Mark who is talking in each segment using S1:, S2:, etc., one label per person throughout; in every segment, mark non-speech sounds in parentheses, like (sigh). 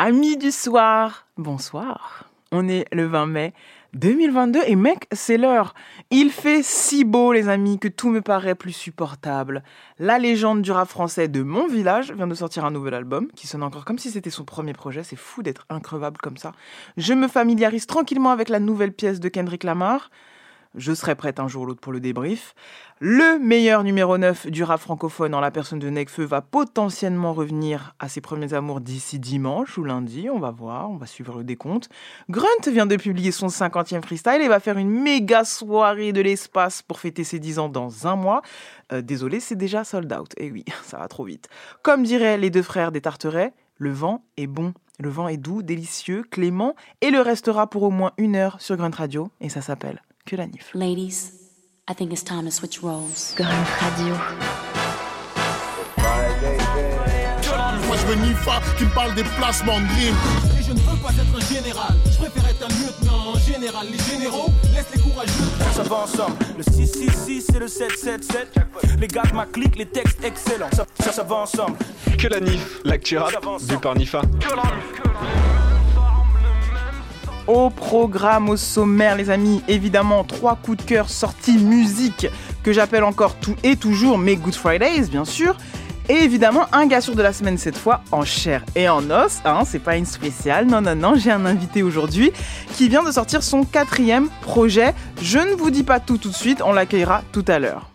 S1: Amis du soir, bonsoir. On est le 20 mai 2022 et mec, c'est l'heure. Il fait si beau les amis que tout me paraît plus supportable. La légende du rap français de mon village vient de sortir un nouvel album qui sonne encore comme si c'était son premier projet. C'est fou d'être increvable comme ça. Je me familiarise tranquillement avec la nouvelle pièce de Kendrick Lamar. Je serai prête un jour ou l'autre pour le débrief. Le meilleur numéro 9 du rap francophone en la personne de Nekfeu va potentiellement revenir à ses premiers amours d'ici dimanche ou lundi. On va voir, on va suivre le décompte. Grunt vient de publier son 50e freestyle et va faire une méga soirée de l'espace pour fêter ses 10 ans dans un mois. Euh, désolé, c'est déjà sold out. Et oui, (laughs) ça va trop vite. Comme diraient les deux frères des Tarterets, le vent est bon. Le vent est doux, délicieux, clément et le restera pour au moins une heure sur Grunt Radio et ça s'appelle que la NIF.
S2: Ladies, I think it's time to switch roles.
S3: Grunt Radio.
S4: Moi je veux Nifa qui me parle des placements de.
S5: Et je ne veux pas être un général, je préfère être un lieutenant en général. Les généraux laissent les courageux.
S6: Ça va ensemble, le 666 et le 777. Les gars de ma clique, les textes excellents. Ça, ça, ça va ensemble.
S7: Que la NIF, l'actu rap, vu par Nifa.
S1: Au programme, au sommaire, les amis, évidemment, trois coups de cœur sortis musique que j'appelle encore tout et toujours mes Good Fridays, bien sûr. Et évidemment, un gars sûr de la semaine cette fois, en chair et en os. Hein, c'est pas une spéciale. Non, non, non, j'ai un invité aujourd'hui qui vient de sortir son quatrième projet. Je ne vous dis pas tout tout de suite, on l'accueillera tout à l'heure.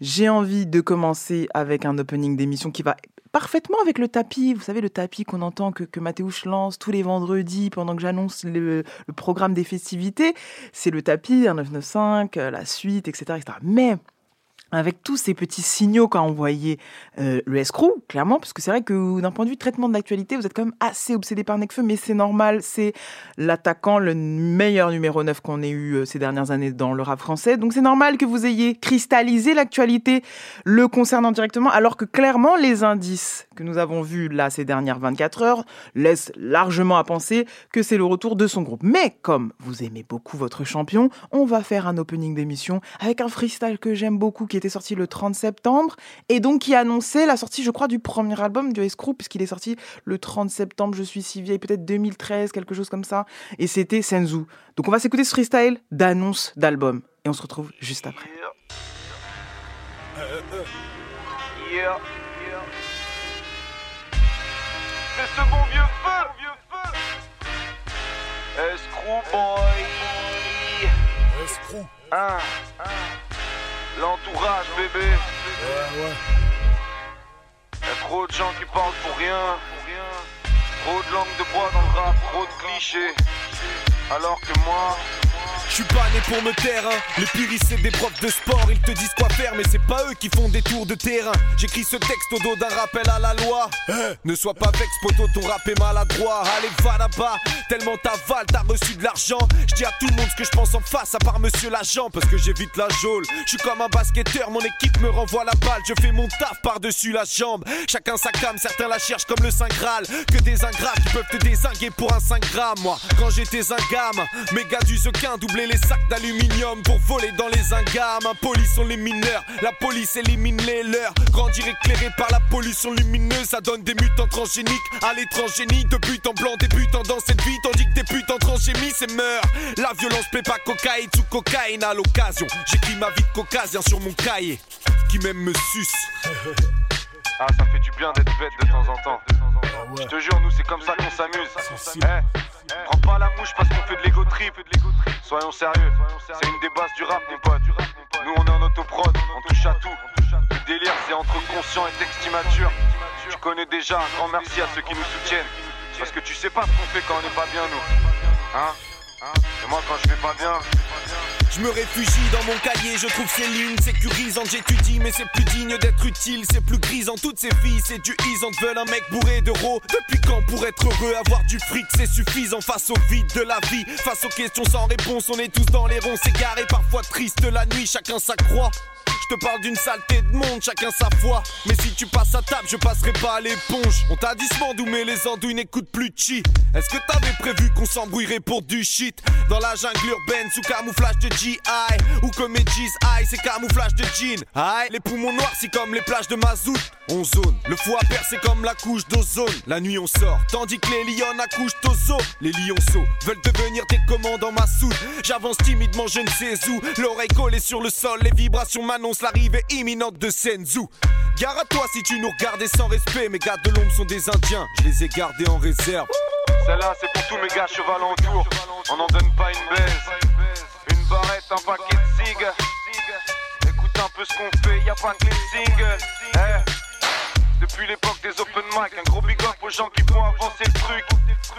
S1: J'ai envie de commencer avec un opening d'émission qui va parfaitement avec le tapis. Vous savez, le tapis qu'on entend que, que Mathéouche lance tous les vendredis pendant que j'annonce le, programme des festivités. C'est le tapis, un 995, euh, la suite, etc., etc. Mais avec tous ces petits signaux qu'a envoyé euh, le escroc, clairement, parce que c'est vrai que d'un point de vue traitement de l'actualité, vous êtes quand même assez obsédé par Necfeu, mais c'est normal, c'est l'attaquant, le meilleur numéro 9 qu'on ait eu euh, ces dernières années dans le rap français, donc c'est normal que vous ayez cristallisé l'actualité le concernant directement, alors que clairement les indices que nous avons vus là ces dernières 24 heures laissent largement à penser que c'est le retour de son groupe. Mais comme vous aimez beaucoup votre champion, on va faire un opening d'émission avec un freestyle que j'aime beaucoup, qui était sorti le 30 septembre et donc qui annonçait la sortie, je crois, du premier album du Escrew, puisqu'il est sorti le 30 septembre, je suis si vieille, peut-être 2013, quelque chose comme ça. Et c'était Senzu. Donc on va s'écouter ce freestyle d'annonce d'album. Et on se retrouve juste après.
S6: Yeah. C'est ce bon vieux feu. Escrew boy.
S4: Escrew.
S6: L'entourage, bébé.
S4: Ouais, ouais.
S6: Y'a trop de gens qui parlent pour rien. Trop de langue de bois dans le rap, trop de clichés. Alors que moi,
S5: Je suis pas né pour me taire, hein. Les puristes c'est des profs de sport, ils te disent quoi faire, mais c'est pas eux qui font des tours de terrain. J'écris ce texte au dos d'un rappel à la loi.
S4: Eh,
S5: Ne sois pas vex, poto, ton rap est maladroit. Allez, va là-bas, tellement t'avales, t'as reçu de l'argent. Je dis à tout le monde ce que je pense en face, à part monsieur l'agent, parce que j'évite la geôle. Je suis comme un basketteur, mon équipe me renvoie la balle. Je fais mon taf par-dessus la jambe. Chacun sa cam, certains la cherchent comme le Saint Graal. Que des ingrats qui peuvent te désinguer pour un 5 grammes. Moi, quand j'étais un gamin, mes gars du Zequin les sacs d'aluminium pour voler dans les ingames. Impolis sont les mineurs, la police élimine les leurs. Grandir éclairé par la pollution lumineuse, ça donne des mutants transgéniques à l'étranger. Ni de but en blanc, débutant dans cette vie, tandis que des putes en transgémies, c'est meurt. La violence plaît pas cocaïne sous cocaïne à l'occasion. J'écris ma vie de caucasien sur mon cahier, qui même me suce.
S6: ah, ça fait du bien d'être bête de temps en temps.
S4: ah
S6: Je te jure, nous c'est comme ça qu'on s'amuse. Eh, prends pas la mouche parce qu'on fait de l'ego trip. Soyons sérieux, c'est une des bases du rap, mon pote. Nous on est en autoprod, on touche à tout. Le délire c'est entre conscient et texte immature. Tu connais déjà, un grand merci à ceux qui nous soutiennent. Parce que tu sais pas ce qu'on fait quand on est pas bien, nous. Hein? Et moi quand je vais pas bien,
S5: Je me réfugie dans mon cahier, je trouve ces lignes sécurisantes, j'étudie, mais c'est plus digne d'être utile, c'est plus grisant. Toutes ces filles séduisantes veulent un mec bourré d'euros. Depuis quand pour être heureux, avoir du fric, c'est suffisant face au vide de la vie, face aux questions sans réponse, on est tous dans les ronds, garé, parfois triste la nuit, chacun sa croix. Je Je te parle d'une saleté de monde, chacun sa foi. Mais si tu passes à table, je passerai pas à l'éponge. On t'a dit ce mais les andouilles n'écoutent plus de chi. Est-ce que t'avais prévu qu'on s'embrouillerait pour du shit? Dans la jungle urbaine, sous camouflage de GI Ou comme G's High, c'est camouflage de jean Aïe, les poumons noirs, c'est comme les plages de mazout. On zone, le foie percé comme la couche d'ozone. La nuit on sort, tandis que les lions accouchent aux os Les lionceaux veulent devenir des commandants ma soude J'avance timidement, je ne sais où. L'oreille collée sur le sol, les vibrations m'annoncent l'arrivée imminente de Senzu. Gare à toi si tu nous regardais sans respect Mes gars de l'ombre sont des indiens, je les ai gardés en réserve.
S6: Celle-là c'est pour tous mes gars cheval en tour On n'en donne pas une baise. Une barrette, un paquet de Écoute un peu ce qu'on fait, y a pas les singles eh. Depuis l'époque des open mic, un gros big up aux gens qui font avancer le truc.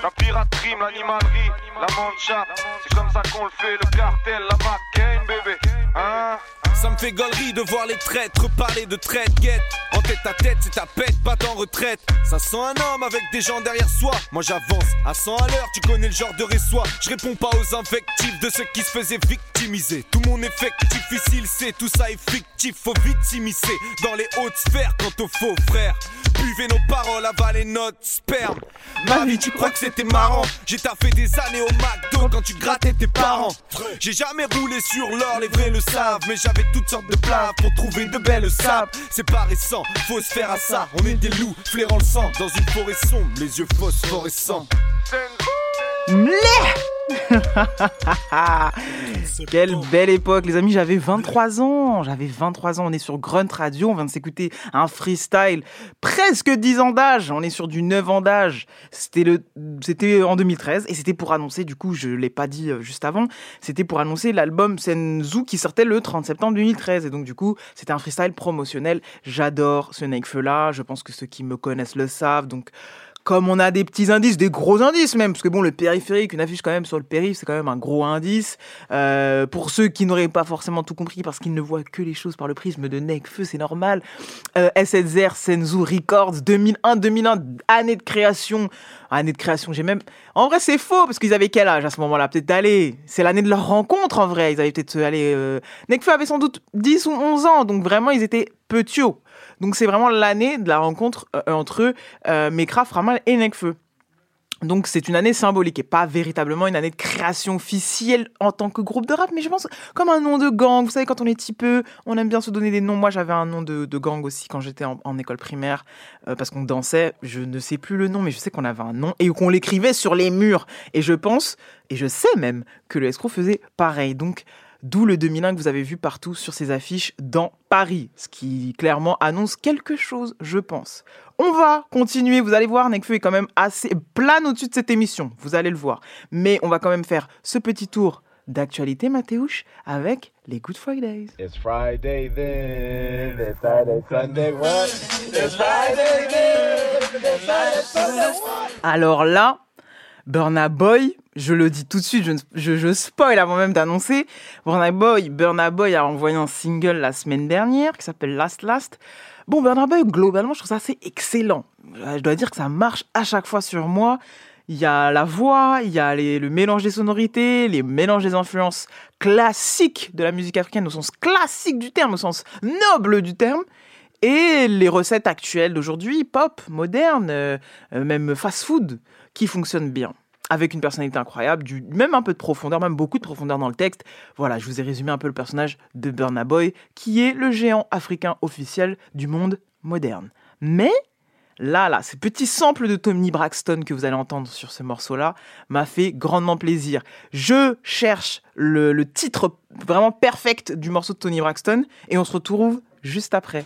S6: La piraterie, l'animalerie, la mancha, c'est comme ça qu'on le fait, le cartel, la McCain, bébé. Hein?
S5: Ça me fait gaulerie de voir les traîtres parler de traite guette. En tête à tête, c'est ta pète, pas en retraite. Ça sent un homme avec des gens derrière soi. Moi j'avance à 100 à l'heure, tu connais le genre de réçoit. Je réponds pas aux invectives de ceux qui se faisaient victimiser. Tout mon effectif ici, c'est tout ça est fictif. Faut vite s'immiscer dans les hautes sphères quant aux faux frères. Buvez nos paroles, avaler notre sperme. Ma vie, tu crois que c'était marrant? J'ai taffé des années au McDo quand tu grattais tes parents. J'ai jamais roulé sur l'or, les vrais le savent. Mais j'avais toutes sortes de plats pour trouver de belles sables. C'est pas récent, faut se faire à ça. On est des loups, flairant le sang dans une forêt sombre, les yeux phosphorescents. (laughs)
S1: Quelle belle époque, les amis. J'avais 23 ans. J'avais 23 ans. On est sur Grunt Radio. On vient de s'écouter un freestyle. Presque 10 ans d'âge. On est sur du 9 ans d'âge. C'était le, c'était en 2013. Et c'était pour annoncer, du coup, je l'ai pas dit euh, juste avant. C'était pour annoncer l'album Senzu qui sortait le 30 septembre 2013. Et donc, du coup, c'était un freestyle promotionnel. J'adore ce Nekfeu là. Je pense que ceux qui me connaissent le savent. Donc, comme on a des petits indices, des gros indices même, parce que bon, le périphérique, une affiche quand même sur le périph', c'est quand même un gros indice. Euh, pour ceux qui n'auraient pas forcément tout compris parce qu'ils ne voient que les choses par le prisme de Nekfeu, c'est normal. Euh, SSR, Senzu Records, 2001-2001, année de création. Année de création, j'ai même... En vrai, c'est faux, parce qu'ils avaient quel âge à ce moment-là? Peut-être aller... C'est l'année de leur rencontre, en vrai. Ils avaient peut-être. Euh... Nekfeu avait sans doute 10 ou 11 ans, donc vraiment, ils étaient petits. Donc c'est vraiment l'année de la rencontre euh, entre euh, Mekra, Framal et Nekfeu. Donc c'est une année symbolique et pas véritablement une année de création officielle en tant que groupe de rap, mais je pense comme un nom de gang. Vous savez, quand on est petit peu, on aime bien se donner des noms. Moi, j'avais un nom de, gang aussi quand j'étais en, école primaire euh, parce qu'on dansait. Je ne sais plus le nom, mais je sais qu'on avait un nom et qu'on l'écrivait sur les murs. Et je pense, et je sais même que le escroc faisait pareil. Donc D'où le 2001 que vous avez vu partout sur ces affiches dans Paris, ce qui clairement annonce quelque chose, je pense. On va continuer, vous allez voir, Nekfeu est quand même assez plein au-dessus de cette émission, vous allez le voir. Mais on va quand même faire ce petit tour d'actualité, Mathéouche, avec les Good Fridays.
S3: It's Friday then, it's Friday, Sunday, what? It's Friday then, it's Friday, Sunday, what?
S1: Alors là, Burna Boy, je le dis tout de suite, je, je, spoil avant même d'annoncer. Burna Boy, Burna Boy a envoyé un single la semaine dernière qui s'appelle Last Last. Bon, Burna Boy, globalement, je trouve ça assez excellent. Euh, je dois dire que ça marche à chaque fois sur moi. Il y a la voix, il y a le mélange des sonorités, les mélanges des influences classiques de la musique africaine au sens classique du terme, au sens noble du terme et les recettes actuelles d'aujourd'hui, pop, moderne, euh, euh, même fast-food, qui fonctionnent bien avec une personnalité incroyable, du, même un peu de profondeur, même beaucoup de profondeur dans le texte. Voilà, je vous ai résumé un peu le personnage de Burna Boy, qui est le géant africain officiel du monde moderne. Mais là, là, ce petit sample de Tony Braxton que vous allez entendre sur ce morceau-là m'a fait grandement plaisir. Je cherche le, le, titre vraiment perfect du morceau de Tony Braxton et on se retrouve juste après.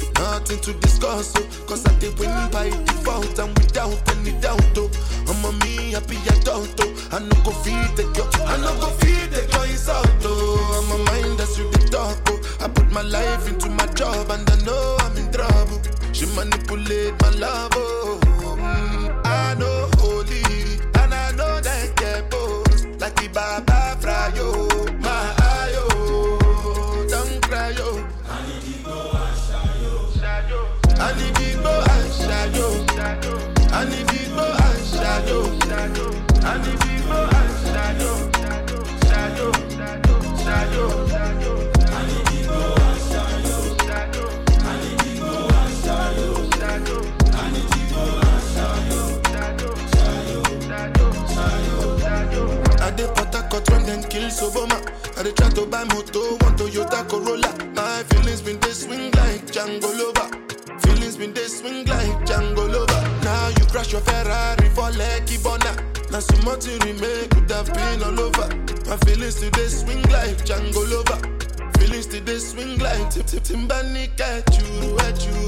S8: Nothing to discuss, oh. Cause I did win by default and without any doubt, oh. I'm a me happy adult, oh. I no go feed the girl, I no go feed the girl insult, oh. I'm a mind that's you the talk, oh. I put my life into my job and I know I'm in trouble. She manipulate my love, oh. Mm, I know holy, and I know that get both. Like the Baba Frayo,
S9: shadow. I. I your Ferrari. Bona. Now so much to remain could have been all over. My feelings today swing like Django Lover. Feelings today swing like Tip Tip Timbani at you, at you.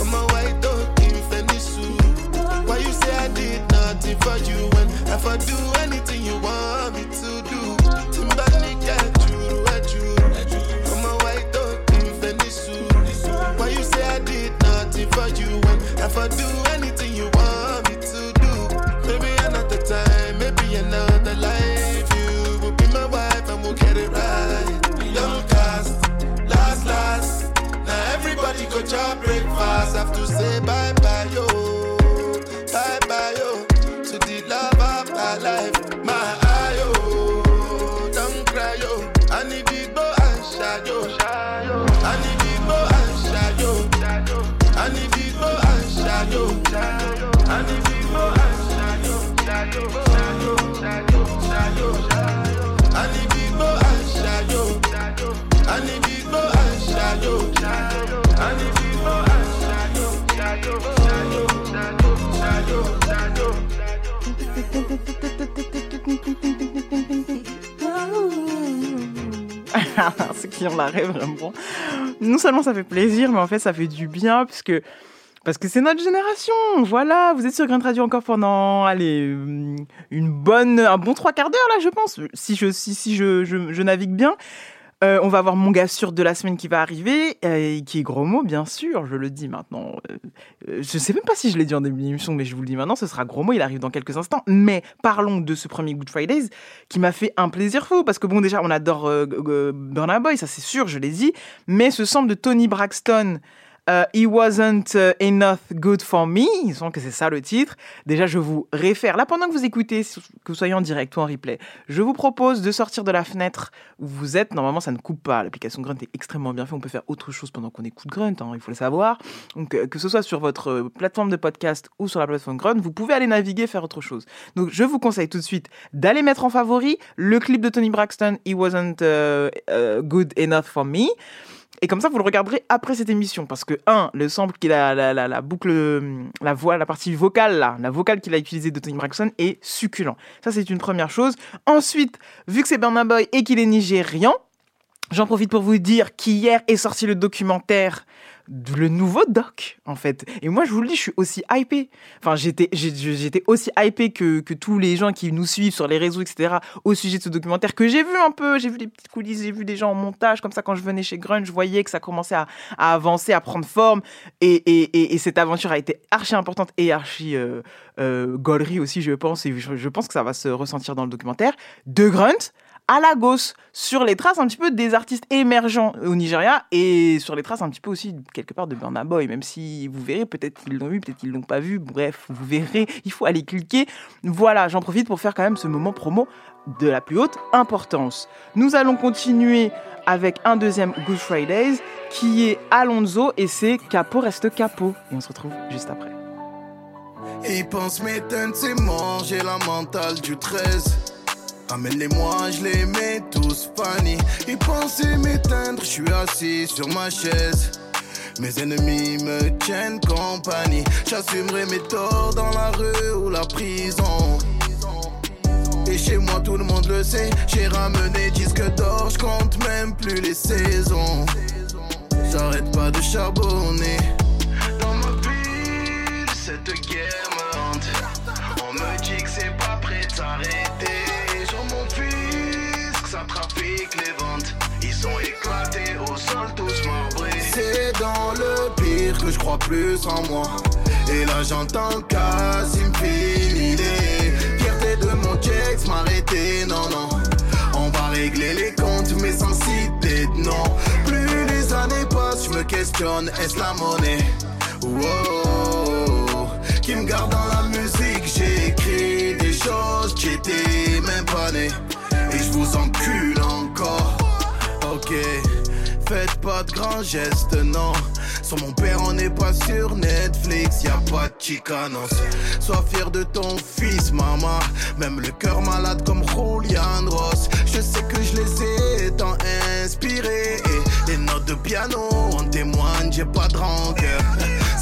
S9: I'm a white dog in Fenisu. Why you say I did nothing for you when if I do anything you want me to do? Timbani at you, at you. I'm a white dog in Fenisu. Why you say I did nothing for you when if I do anything you want me
S1: Ceux qui ont la rêve, vraiment. Non seulement ça fait plaisir, mais en fait ça fait du bien parce que parce que c'est notre génération. Voilà, vous êtes sur Grunt Radio encore pendant allez une bonne un bon trois quarts d'heure là, je pense. Si je si si je navigue bien. Euh, on va avoir mon gars sûr de la semaine qui va arriver, euh, qui est gros mot, bien sûr, je le dis maintenant. Euh, euh, je sais même pas si je l'ai dit en début d'émission, mais je vous le dis maintenant, ce sera gros mot, il arrive dans quelques instants. Mais parlons de ce premier Good Fridays qui m'a fait un plaisir fou, parce que bon, déjà, on adore Burna Boy, ça c'est sûr, je l'ai dit, mais ce sample de Tony Braxton, euh, He Wasn't uh, Enough Good for Me, il semble que c'est ça le titre. Déjà, je vous réfère, là pendant que vous écoutez, que vous soyez en direct ou en replay, je vous propose de sortir de la fenêtre où vous êtes. Normalement, ça ne coupe pas. L'application Grunt est extrêmement bien faite. On peut faire autre chose pendant qu'on écoute Grunt, hein, il faut le savoir. Donc, euh, que ce soit sur votre euh, plateforme de podcast ou sur la plateforme Grunt, vous pouvez aller naviguer, faire autre chose. Donc, je vous conseille tout de suite d'aller mettre en favori le clip de Tony Braxton, He Wasn't uh, uh, Good Enough for Me. Et comme ça, vous le regarderez après cette émission. Parce que, un, le sample qu'il a, la, boucle, la voix, la partie vocale, là, la vocale qu'il a utilisée de Tony Braxton est succulent. Ça, c'est une première chose. Ensuite, vu que c'est Burna Boy et qu'il est nigérian, j'en profite pour vous dire qu'hier est sorti le documentaire le nouveau doc en fait. Et moi je vous le dis je suis aussi hypé enfin j'étais j'étais aussi hypé que, que tous les gens qui nous suivent sur les réseaux etc au sujet de ce documentaire que j'ai vu un peu. J'ai vu les petites coulisses j'ai vu des gens en montage comme ça quand je venais chez Grunge je voyais que ça commençait à, avancer à prendre forme. Et, et, et, et, cette aventure a été archi importante et archi euh, euh, gaulerie aussi je pense. Et je pense que ça va se ressentir dans le documentaire. De Grunt à Lagos, sur les traces un petit peu des artistes émergents au Nigeria et sur les traces un petit peu aussi quelque part de Burna Boy, même si vous verrez, peut-être qu'ils l'ont vu, peut-être qu'ils l'ont pas vu, bref, vous verrez, (laughs) il faut aller cliquer. Voilà, j'en profite pour faire quand même ce moment promo de la plus haute importance. Nous allons continuer avec un deuxième Good Fridays qui est Alonso et c'est Capo reste Capo. Et on se retrouve juste après.
S9: Ils c'est la mentale du 13. Amène-les-moi, je les mets tous fanny. Ils pensaient m'éteindre, je suis assis sur ma chaise. Mes ennemis me tiennent compagnie. J'assumerai mes torts dans la rue ou la prison. Et chez moi, tout le monde le sait. J'ai ramené disque d'or, je compte même plus les saisons. J'arrête pas de charbonner. Dans ma ville, cette guerre me hante. On me dit que c'est pas prêt mon ça trafique les ventes. Ils sont éclatés au sol, tous marbrés. C'est dans le pire que je crois plus en moi. Et là j'entends Casim l'idée. Fierté de mon check, m'arrêter, non, non. On va régler les comptes, mais sans citer de nom. Plus les années passent, je me questionne, est-ce la monnaie? Wow, qui me garde dans la musique, j'ai écrit des choses, j'étais même pas né. Faites pas de grands gestes, non. Sur mon père, on n'est pas sur Netflix, y a pas de chicanos. Sois fier de ton fils, maman. Même le cœur malade comme Julian Ross. Je sais que je les ai tant inspirés. Et les notes de piano en témoignent, j'ai pas de rancœur.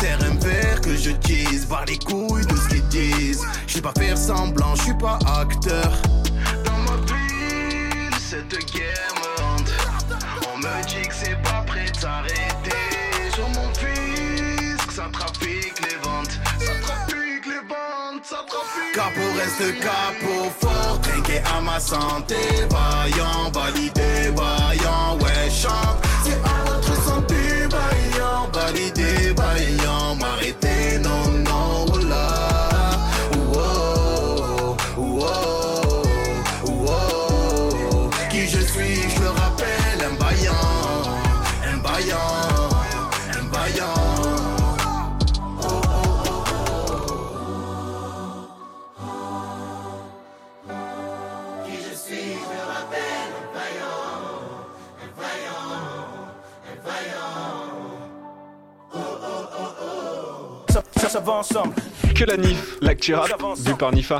S9: terrain vert que je tease. Par les couilles de ce qu'ils disent. Je sais pas faire semblant, je suis pas acteur. Dans ma ville, cette guerre dit que c'est pas prêt de s'arrêter. Sur mon que ça trafique les ventes. Ça trafique les ventes, ça trafique. Capo reste capo, fort, trinqué à ma santé. Vaillant, validé, vaillant, ouais, chante.
S6: Ça, ça, ça va ensemble.
S10: Que la NIF, l'actu rap, vu par Nifa.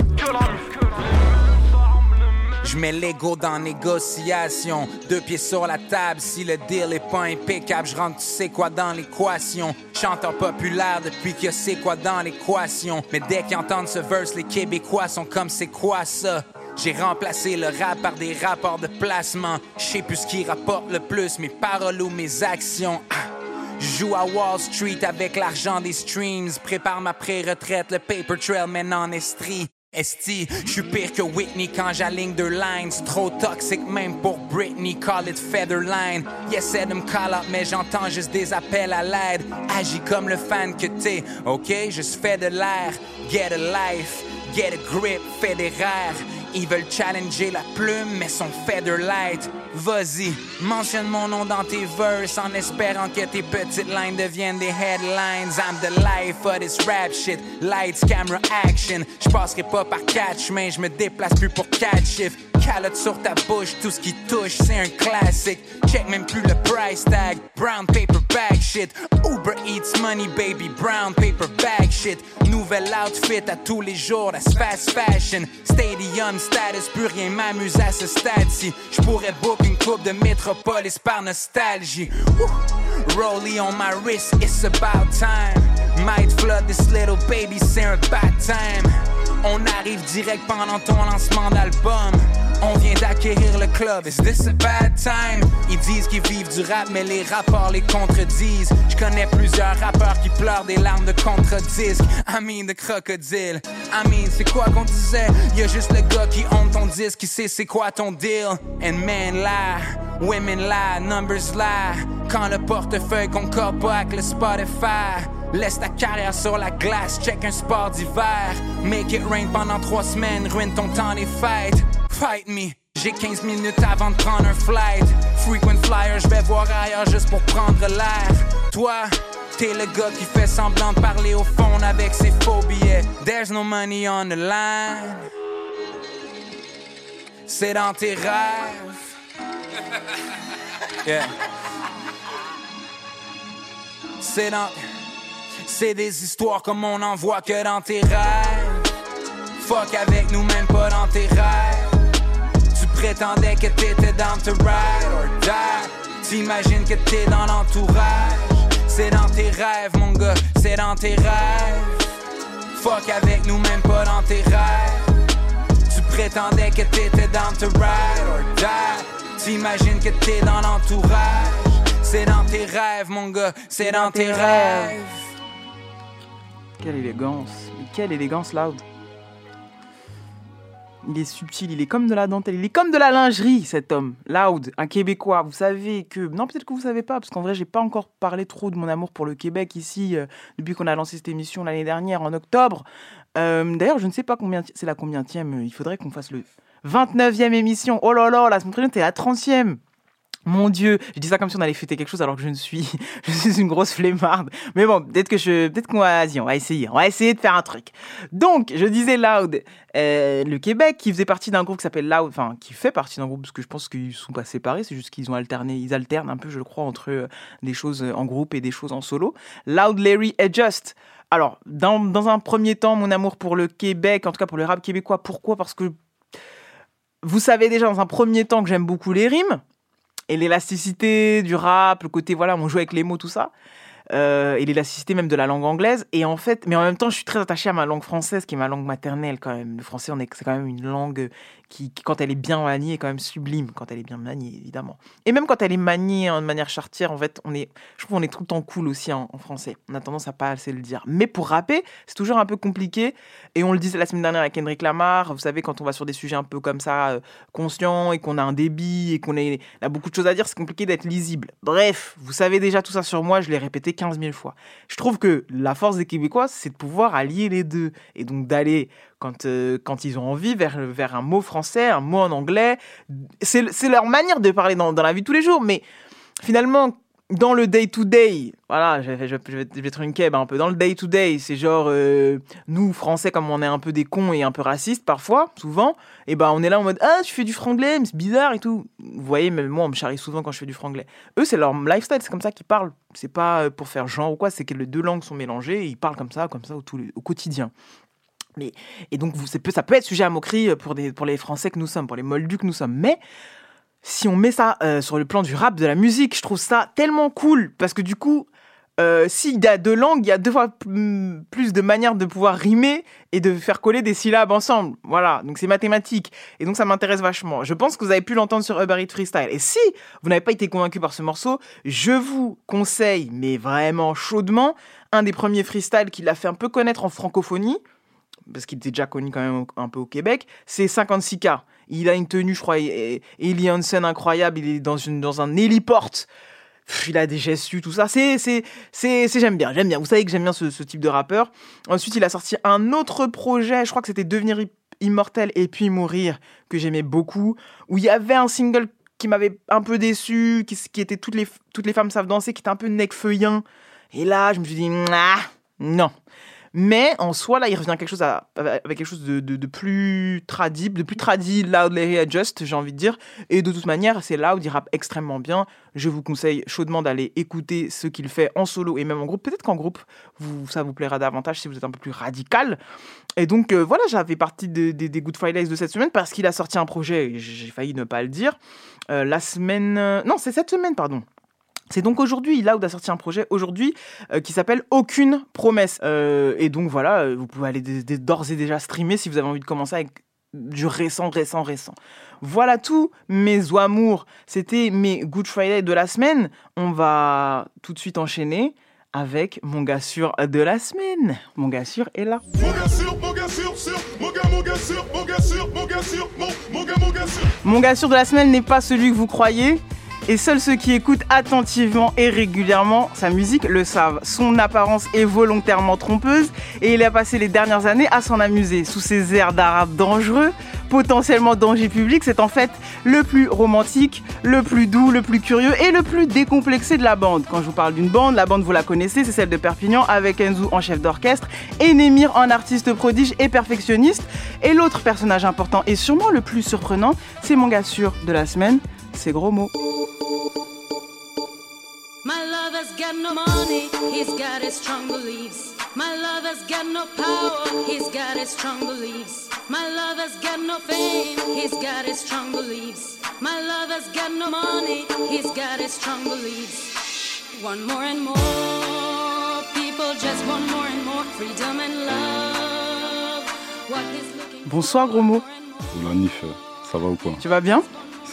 S11: Je mets l'ego dans négociation. Deux pieds sur la table, si le deal est pas impeccable, je rentre tu sais quoi dans l'équation. Chanteur populaire depuis que c'est quoi dans l'équation. Mais dès qu'ils entendent ce verse, les Québécois sont comme c'est quoi ça? J'ai remplacé le rap par des rapports de placement. Je sais plus ce qui rapporte le plus, mes paroles ou mes actions. Ah. Je joue à Wall Street avec l'argent des streams. Prépare ma pré-retraite, le paper trail mène en estrie. Esti, je suis pire que Whitney quand j'aligne deux lines. Trop toxique même pour Britney, call it Featherline. Yes, de me call out, mais j'entends juste des appels à l'aide. Agis comme le fan que t'es, ok? Juste fais de l'air. Get a life, get a grip, fédéraire. Ils veulent challenger la plume, mais sont featherlight. Vas-y, mentionne mon nom dans tes verses en espérant que tes petites lines deviennent des headlines. I'm the life of this rap shit. Lights, camera, action. Je passerai pas par quatre chemins, je me déplace plus pour quatre chiffres. Calotte sur ta bouche, tout ce qui touche, c'est un classique. Check même plus le price tag. Brown paper bag shit. Uber Eats money, baby. Brown paper bag shit. Nouvel outfit à tous les jours, that's fast fashion. Stadium status, plus rien m'amuse à ce stade-ci. Je pourrais book une coupe de métropolis par nostalgie. Woo! Rollie on my wrist, it's about time. Might flood this little baby, c'est un bad time. On arrive direct pendant ton lancement d'album. On vient d'acquérir le club, is this a bad time? Ils disent qu'ils vivent du rap, mais les rapports les contredisent. Je connais plusieurs rappeurs qui pleurent des larmes de contre-disque. I mean, de crocodile. I mean, c'est quoi qu'on disait? Y'a juste le gars qui honte ton disque, qui sait c'est quoi ton deal. And men là, women là, numbers là. Quand le portefeuille concorde pas avec le Spotify. Laisse ta carrière sur la glace, check un sport d'hiver. Make it rain pendant trois semaines, ruine ton temps des fêtes. Fight me. J'ai 15 minutes avant de prendre un flight. Frequent flyer, je vais voir ailleurs juste pour prendre l'air. Toi, t'es le gars qui fait semblant de parler au phone avec ses faux billets. There's no money on the line. C'est dans tes rêves. (laughs) Yeah. C'est dans. C'est des histoires comme on en voit que dans tes rêves. Fuck avec nous, même pas dans tes rêves. Tu prétendais que t'étais dans te ride or die. T'imagines que t'es dans l'entourage. C'est dans tes rêves, mon gars, c'est dans tes rêves. Fuck avec nous, même pas dans tes rêves. Tu prétendais que t'étais dans te ride or die. T'imagines que t'es dans l'entourage. C'est dans tes rêves, mon gars, c'est dans tes rêves.
S1: Quelle élégance. Quelle élégance, Loud. Il est subtil, il est comme de la dentelle, il est comme de la lingerie, cet homme. Loud, un Québécois. Vous savez que. Non, peut-être que vous savez pas, parce qu'en vrai, j'ai pas encore parlé trop de mon amour pour le Québec ici, euh, depuis qu'on a lancé cette émission l'année dernière, en octobre. Euh, D'ailleurs, je ne sais pas combien. C'est la combienième. Il faudrait qu'on fasse le 29e émission. Oh là là, la semaine prochaine, t'es la 30e. Mon Dieu, je dis ça comme si on allait fêter quelque chose alors que je ne suis, (laughs) je suis une grosse flemmarde. Mais bon, peut-être que je, peut-être qu'on va, on va essayer, on va essayer de faire un truc. Donc, je disais Loud, euh, le Québec, qui faisait partie d'un groupe qui s'appelle Loud, enfin, qui fait partie d'un groupe parce que je pense qu'ils sont pas séparés, c'est juste qu'ils ont alterné, ils alternent un peu, je crois, entre euh, des choses en groupe et des choses en solo. Loud, Larry et Just. Alors, dans, dans un premier temps, mon amour pour le Québec, en tout cas pour le rap québécois, pourquoi? Parce que vous savez déjà dans un premier temps que j'aime beaucoup les rimes et l'élasticité du rap, le côté, voilà, on joue avec les mots, tout ça. euh, et l'élasticité même de la langue anglaise. Et en fait, mais en même temps, je suis très attaché à ma langue française, qui est ma langue maternelle quand même. Le français, c'est quand même une langue qui, quand elle est bien maniée, est quand même sublime. Quand elle est bien maniée, évidemment. Et même quand elle est maniée de manière chartière, en fait, on est, je trouve qu'on est tout le temps cool aussi en, français. On a tendance à pas assez le dire. Mais pour rapper, c'est toujours un peu compliqué. Et on le disait la semaine dernière avec Kendrick Lamar. Vous savez, quand on va sur des sujets un peu comme ça, euh, conscients, et qu'on a un débit, et qu'on a beaucoup de choses à dire, c'est compliqué d'être lisible. Bref, vous savez déjà tout ça sur moi, je l'ai répété 15 000 fois. Je trouve que la force des Québécois, c'est de pouvoir allier les deux. Et donc d'aller, quand, euh, quand ils ont envie, vers, vers un mot français, un mot en anglais. C'est leur manière de parler dans, dans la vie de tous les jours. Mais finalement, dans le day-to-day, voilà, je je, je je vais une keb un peu. Dans le day-to-day, c'est genre, euh, nous, Français, comme on est un peu des cons et un peu racistes parfois, souvent, et ben on est là en mode, ah, tu fais du franglais, c'est bizarre et tout. Vous voyez, même moi, on me charrie souvent quand je fais du franglais. Eux, c'est leur lifestyle, c'est comme ça qu'ils parlent. C'est pas euh, pour faire genre ou quoi, c'est que les deux langues sont mélangées et ils parlent comme ça, comme ça au quotidien. Et donc, vous, ça peut être sujet à moquerie pour, des, pour les Français que nous sommes, pour les moldus que nous sommes. Mais si on met ça euh, sur le plan du rap, de la musique, je trouve ça tellement cool. Parce que du coup, euh, s'il y a deux langues, il y a deux fois plus de manières de pouvoir rimer et de faire coller des syllabes ensemble. Voilà, donc c'est mathématique. Et donc ça m'intéresse vachement. Je pense que vous avez pu l'entendre sur Uber Eats Freestyle. Et si vous n'avez pas été convaincu par ce morceau, je vous conseille, mais vraiment chaudement, un des premiers freestyles qu'il a fait un peu connaître en francophonie parce qu'il était déjà connu quand même un peu au Québec, c'est 56K. Il a une tenue, je crois, et, il y a une scène incroyable, il est dans, une, dans un héliport. Pff, Il a des gestes, tout ça. C'est, c'est, c'est, j'aime bien, j'aime bien. Vous savez que j'aime bien ce, type de rappeur. Ensuite, il a sorti un autre projet, je crois que c'était Devenir immortel et puis mourir, que j'aimais beaucoup, où il y avait un single qui m'avait un peu déçu, qui, qui était toutes les, toutes les femmes savent danser, qui était un peu necfeuillant. Et là, je me suis dit, ah, non. Mais en soi, là, il revient quelque chose à- avec quelque chose de, de- plus tradible, de plus tradi, loud, Larry Adjust, j'ai envie de dire. Et de toute manière, c'est loud, il rappe extrêmement bien. Je vous conseille chaudement d'aller écouter ce qu'il fait en solo et même en groupe. Peut-être qu'en groupe, ça vous plaira davantage si vous êtes un peu plus radical. Et donc, euh, voilà, j'avais partie de- de- des Good Fridays de cette semaine parce qu'il a sorti un projet, et j'ai failli ne pas le dire. Euh, la semaine. Non, c'est cette semaine, pardon. C'est donc aujourd'hui, Loud a sorti un projet aujourd'hui euh, qui s'appelle Aucune promesse. Euh, et donc voilà, euh, vous pouvez aller d'ores et déjà streamer si vous avez envie de commencer avec du récent, récent, récent. Voilà tout, mes amours. C'était mes Good Friday de la semaine. On va tout de suite enchaîner avec mon gars sûr de la semaine. Mon gars sûr est là.
S4: Mon gars sûr, mon gars sûr, sûr, mon gars, mon gars sûr, mon gars sûr, mon gars sûr, mon, mon gars, mon gars sûr.
S1: Mon gars sûr de la semaine n'est pas celui que vous croyez. Et seuls ceux qui écoutent attentivement et régulièrement sa musique le savent. Son apparence est volontairement trompeuse et il a passé les dernières années à s'en amuser. Sous ses airs d'arabe dangereux, potentiellement danger public, c'est en fait le plus romantique, le plus doux, le plus curieux et le plus décomplexé de la bande. Quand je vous parle d'une bande, la bande vous la connaissez, c'est celle de Perpignan avec Enzo en chef d'orchestre et Némir en artiste prodige et perfectionniste. Et l'autre personnage important et sûrement le plus surprenant, c'est mon de la semaine, c'est gros mots.
S12: My lover's got no money, he's got his strong beliefs. My lover's got no power, he's got his strong beliefs. My lover's got no fame, he's got his strong beliefs. My lover's got no money, he's got his strong beliefs. One more and more, people just want more and more freedom and love. What he's looking
S1: Bonsoir gros mots.
S13: La Nif, ça va ou quoi?
S1: Tu vas bien?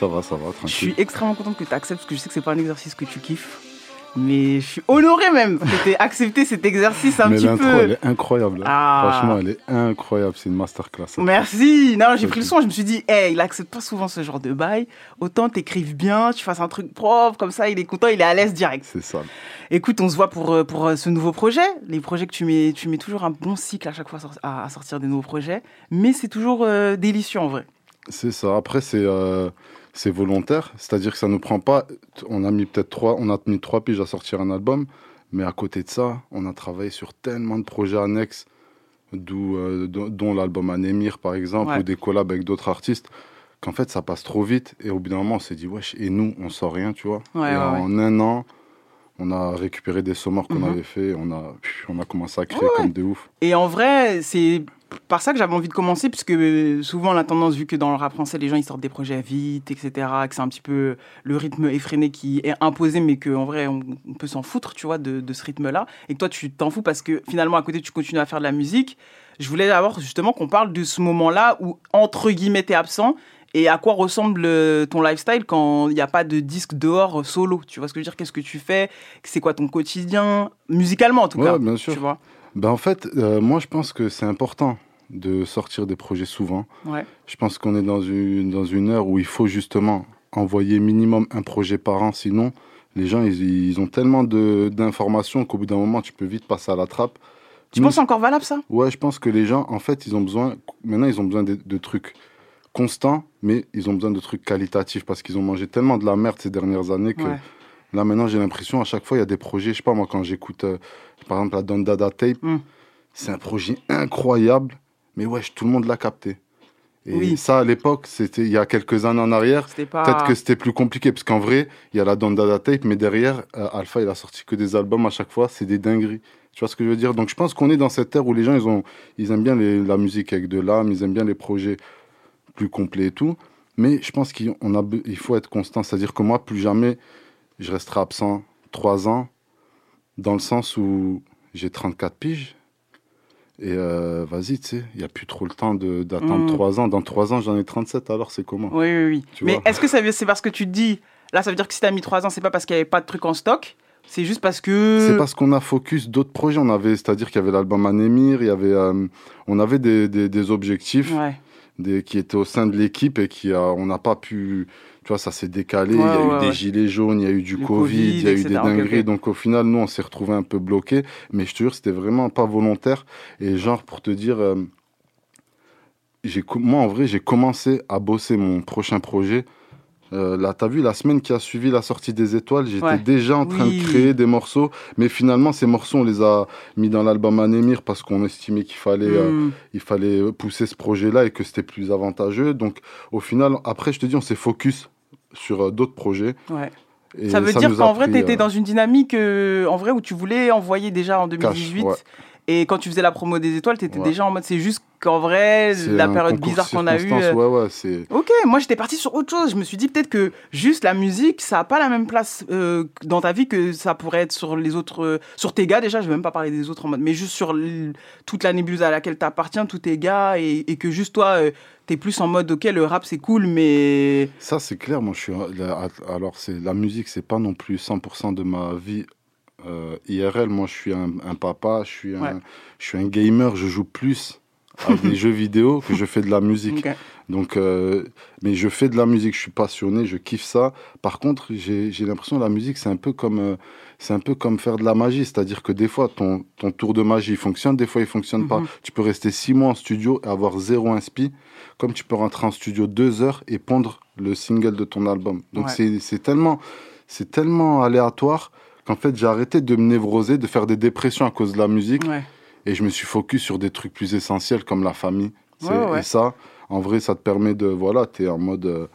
S13: Ça va, ça va,
S1: Je suis extrêmement contente que tu acceptes parce que je sais que c'est pas un exercice que tu kiffes. Mais je suis honoré même que tu accepté cet exercice un
S13: Mais
S1: petit peu.
S13: elle est incroyable. hein.
S1: Ah.
S13: Franchement, elle est incroyable. C'est une masterclass.
S1: Merci. Non, j'ai pris le son. Je me suis dit, hey, il accepte pas souvent ce genre de bail. Autant t'écrives bien, tu fasses un truc propre, comme ça, il est content, il est à l'aise direct.
S13: C'est ça.
S1: Écoute, on se voit pour, euh, pour euh, ce nouveau projet. Les projets que tu mets, tu mets toujours un bon cycle à chaque fois à, à sortir des nouveaux projets. Mais c'est toujours euh, délicieux en vrai.
S13: C'est ça. Après, c'est euh, c'est volontaire. C'est-à-dire que ça nous prend pas. On a mis peut-être trois, on a mis trois piges à sortir un album. Mais à côté de ça, on a travaillé sur tellement de projets annexes, d'où, euh, dont l'album Anémir, par exemple,
S1: Ouais.
S13: ou des collabs avec d'autres artistes, qu'en fait, ça passe trop vite. Et au bout d'un moment, on s'est dit, wesh, et nous, on sort rien, tu vois.
S1: Ouais,
S13: et
S1: ouais,
S13: en un an, on a récupéré des sommars qu'on
S1: Mhm.
S13: avait fait, on a, on a commencé à créer comme des ouf.
S1: Et en vrai, c'est par ça que j'avais envie de commencer, puisque euh, souvent on a tendance, vu que dans le rap français, les gens ils sortent des projets vite, etc., que c'est un petit peu le rythme effréné qui est imposé, mais qu'en vrai on, on peut s'en foutre, tu vois, de, de ce rythme-là. Et que toi tu t'en fous parce que finalement à côté tu continues à faire de la musique. Je voulais d'abord justement qu'on parle de ce moment-là où, entre guillemets, t'es absent. Et à quoi ressemble euh, ton lifestyle quand il n'y a pas de disque dehors euh, solo Tu vois ce que je veux dire? Qu'est-ce que tu fais? C'est quoi ton quotidien? Musicalement en tout
S13: Ouais,
S1: cas.
S13: bien sûr.
S1: Tu vois?
S13: Ben, en fait, euh, moi, je pense que c'est important de sortir des projets souvent.
S1: Ouais.
S13: Je pense qu'on est dans une, dans une heure où il faut justement envoyer minimum un projet par an. Sinon, les gens, ils, ils ont tellement d'informations qu'au bout d'un moment, tu peux vite passer à la trappe.
S1: Tu
S13: Nous,
S1: penses encore valable ça?
S13: Ouais, je pense que les gens, en fait, ils ont besoin. Maintenant, ils ont besoin de, de trucs constants, mais ils ont besoin de trucs qualitatifs parce qu'ils ont mangé tellement de la merde ces dernières années que
S1: Ouais.
S13: Là, maintenant, j'ai l'impression, à chaque fois, il y a des projets. Je sais pas, moi, quand j'écoute, euh, par exemple, la Don Dada Tape,
S1: Mm.
S13: c'est un projet incroyable, mais ouais, tout le monde l'a capté. Et
S1: Oui.
S13: ça, à l'époque, c'était il y a quelques années en arrière.
S1: Pas.
S13: Peut-être que c'était plus compliqué, parce qu'en vrai, il y a la Don Dada Tape, mais derrière, euh, Alpha, il a sorti que des albums à chaque fois, c'est des dingueries. Tu vois ce que je veux dire? Donc je pense qu'on est dans cette ère où les gens, ils, ont, ils aiment bien les- la musique avec de l'âme, ils aiment bien les projets plus complets et tout. Mais je pense qu'il a il faut être constant. C'est-à-dire que moi, plus jamais, je resterai absent trois ans, dans le sens où j'ai 34 piges. Et euh, vas-y, tu sais, il n'y a plus trop le temps d'attendre
S1: Mm.
S13: trois ans. Dans trois ans, j'en ai 37, alors c'est comment?
S1: Oui, oui, oui.
S13: Tu
S1: Mais est-ce que c'est parce que tu te dis. Là, ça veut dire que si t'as mis 3 ans, c'est pas parce qu'il n'y avait pas de trucs en stock? C'est juste parce que.
S13: C'est parce qu'on a focus d'autres projets. On avait, c'est-à-dire qu'il y avait l'album Anémir, il y avait, euh, on avait des, des, des objectifs
S1: Ouais.
S13: des, qui étaient au sein de l'équipe et qui, a, on n'a pas pu, tu vois, ça s'est décalé. il y a
S1: Ouais,
S13: eu des
S1: ouais.
S13: gilets jaunes, il y a eu du Covid, il y a eu des dingueries. Donc au final, nous, on s'est retrouvés un peu bloqués. Mais je te jure, c'était vraiment pas volontaire. Et genre, pour te dire, euh, moi, en vrai, j'ai commencé à bosser mon prochain projet. Euh, là, t'as vu, la semaine qui a suivi la sortie des étoiles, j'étais
S1: Ouais.
S13: déjà en train
S1: Oui.
S13: de créer des morceaux. Mais finalement, ces morceaux, on les a mis dans l'album Anémir parce qu'on estimait qu'il fallait, euh,
S1: Hmm.
S13: il fallait pousser ce projet-là et que c'était plus avantageux. Donc, au final, après, je te dis, on s'est focus sur euh, d'autres projets.
S1: Ouais.
S13: Et
S1: ça veut dire qu'en vrai, tu étais
S13: euh,
S1: dans une dynamique euh, en vrai où tu voulais envoyer déjà en
S13: cash,
S1: 2018.
S13: ouais.
S1: Et quand tu faisais la promo des étoiles, tu étais
S13: Ouais.
S1: déjà en mode c'est juste qu'en vrai, la période bizarre qu'on a eue. euh,
S13: Ouais, ouais, c'est.
S1: Ok, moi j'étais parti sur autre chose. Je me suis dit peut-être que juste la musique, ça n'a pas la même place euh, dans ta vie que ça pourrait être sur les autres, euh, sur tes gars déjà. Je vais même pas parler des autres en mode, mais juste sur toute la nébuleuse à laquelle tu appartiens, tous tes gars, et, et que juste toi, t'es plus en mode ok, le rap c'est cool, mais
S13: Ça, c'est clair. Moi, je suis. Alors, c'est la musique, c'est pas non plus 100% de ma vie euh, IRL. Moi, je suis un, un papa, je suis un,
S1: Ouais.
S13: je suis un gamer. Je joue plus à des (laughs) jeux vidéo que je fais de la musique. Donc, euh, mais je fais de la musique, je suis passionné, je kiffe ça. Par contre, j'ai l'impression que la musique, c'est un peu comme, euh, c'est un peu comme faire de la magie. C'est-à-dire que des fois, ton, ton tour de magie fonctionne, des fois, il fonctionne pas.
S1: Mhm.
S13: Tu peux rester six mois en studio et avoir zéro inspi, comme tu peux rentrer en studio deux heures et pondre le single de ton album. Donc,
S1: Ouais.
S13: c'est tellement, c'est tellement aléatoire qu'en fait, j'ai arrêté de me névroser, de faire des dépressions à cause de la musique.
S1: ouais.
S13: Et je me suis focus sur des trucs plus essentiels comme la famille. C'est-
S1: Ouais, ouais.
S13: Et ça, en vrai, ça te permet de. Voilà, tu es en mode. euh,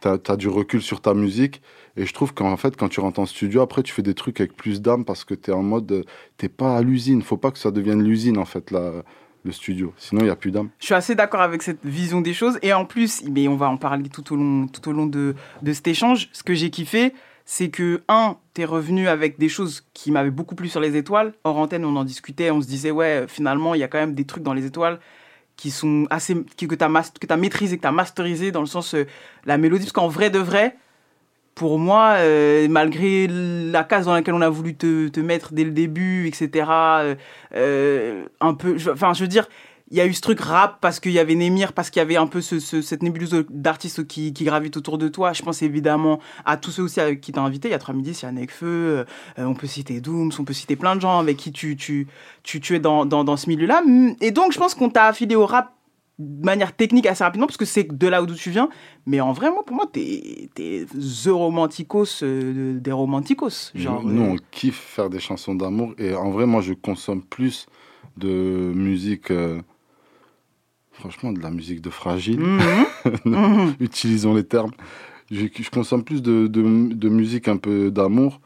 S13: t'as as du recul sur ta musique. Et je trouve qu'en fait, quand tu rentres en studio, après, tu fais des trucs avec plus d'âme parce que tu es en mode. euh, T'es pas à l'usine. Faut pas que ça devienne l'usine, en fait, là, le studio. Sinon, il n'y a plus d'âme.
S1: Je suis assez d'accord avec cette vision des choses. Et en plus, mais on va en parler tout au long, tout au long de, de cet échange. Ce que j'ai kiffé, c'est que, un, t'es revenu avec des choses qui m'avaient beaucoup plu sur les étoiles. Hors antenne, on en discutait, on se disait, ouais, finalement, il y a quand même des trucs dans les étoiles qui sont assez. que que t'as maîtrisé, que t'as masterisé dans le sens euh, la mélodie. Parce qu'en vrai de vrai, pour moi, euh, malgré la case dans laquelle on a voulu te, te mettre dès le début, etc., euh, euh, un peu. Enfin, je veux dire, il y a eu ce truc rap parce qu'il y avait Némir, parce qu'il y avait un peu ce, ce- cette nébuleuse d'artistes qui, qui gravitent autour de toi. Je pense évidemment à tous ceux aussi qui t'as invité. Il y a 3 midi, il y a Nekfeu, euh, on peut citer Dooms, on peut citer plein de gens avec qui tu, tu, tu, tu es dans, dans, dans ce milieu-là. Et donc, je pense qu'on t'a affilié au rap de manière technique assez rapidement parce que c'est de là d'où tu viens. Mais en vrai, moi, pour moi, t'es t'es the romanticos euh, des romanticos. Genre,
S13: nous,
S1: euh,
S13: on kiffe faire des chansons d'amour. Et en vrai, moi, je consomme plus de musique. euh, franchement, de la musique de fragile.
S1: mhm, (laughs) mhm.
S13: Utilisons les termes. Je, je consomme plus de, de, de musique un peu d'amour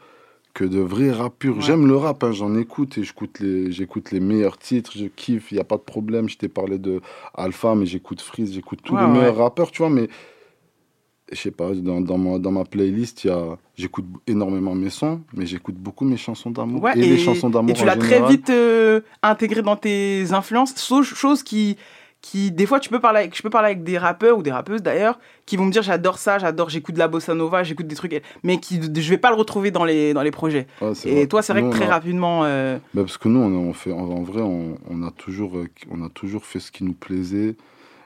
S13: que de vrais rap purs. J'aime le rap, hein, j'en écoute et j'écoute les, j'écoute les meilleurs titres, je kiffe, il n'y a pas de problème. Je t'ai parlé de Alpha, mais j'écoute Freeze, j'écoute tous
S1: Ouais,
S13: les
S1: ouais.
S13: meilleurs rappeurs, tu vois, mais je sais pas, dans, dans, ma, dans ma playlist, j'écoute énormément mes sons, mais j'écoute beaucoup mes chansons d'amour et, les chansons d'amour
S1: et tu l'as très vite euh, intégré dans tes influences, chose qui, qui, des fois, tu peux parler avec, je peux parler avec des rappeurs ou des rappeuses d'ailleurs, qui vont me dire j'adore ça, j'adore, j'écoute de la bossa nova, j'écoute des trucs, mais qui, je vais pas le retrouver dans les, dans les projets.
S13: C'est
S1: Et
S13: vrai.
S1: toi, c'est vrai
S13: Nous,
S1: que très
S13: a-
S1: rapidement, euh,
S13: Bah, parce que nous, on, on fait, en, en vrai, on, on a toujours, euh, on a toujours fait ce qui nous plaisait.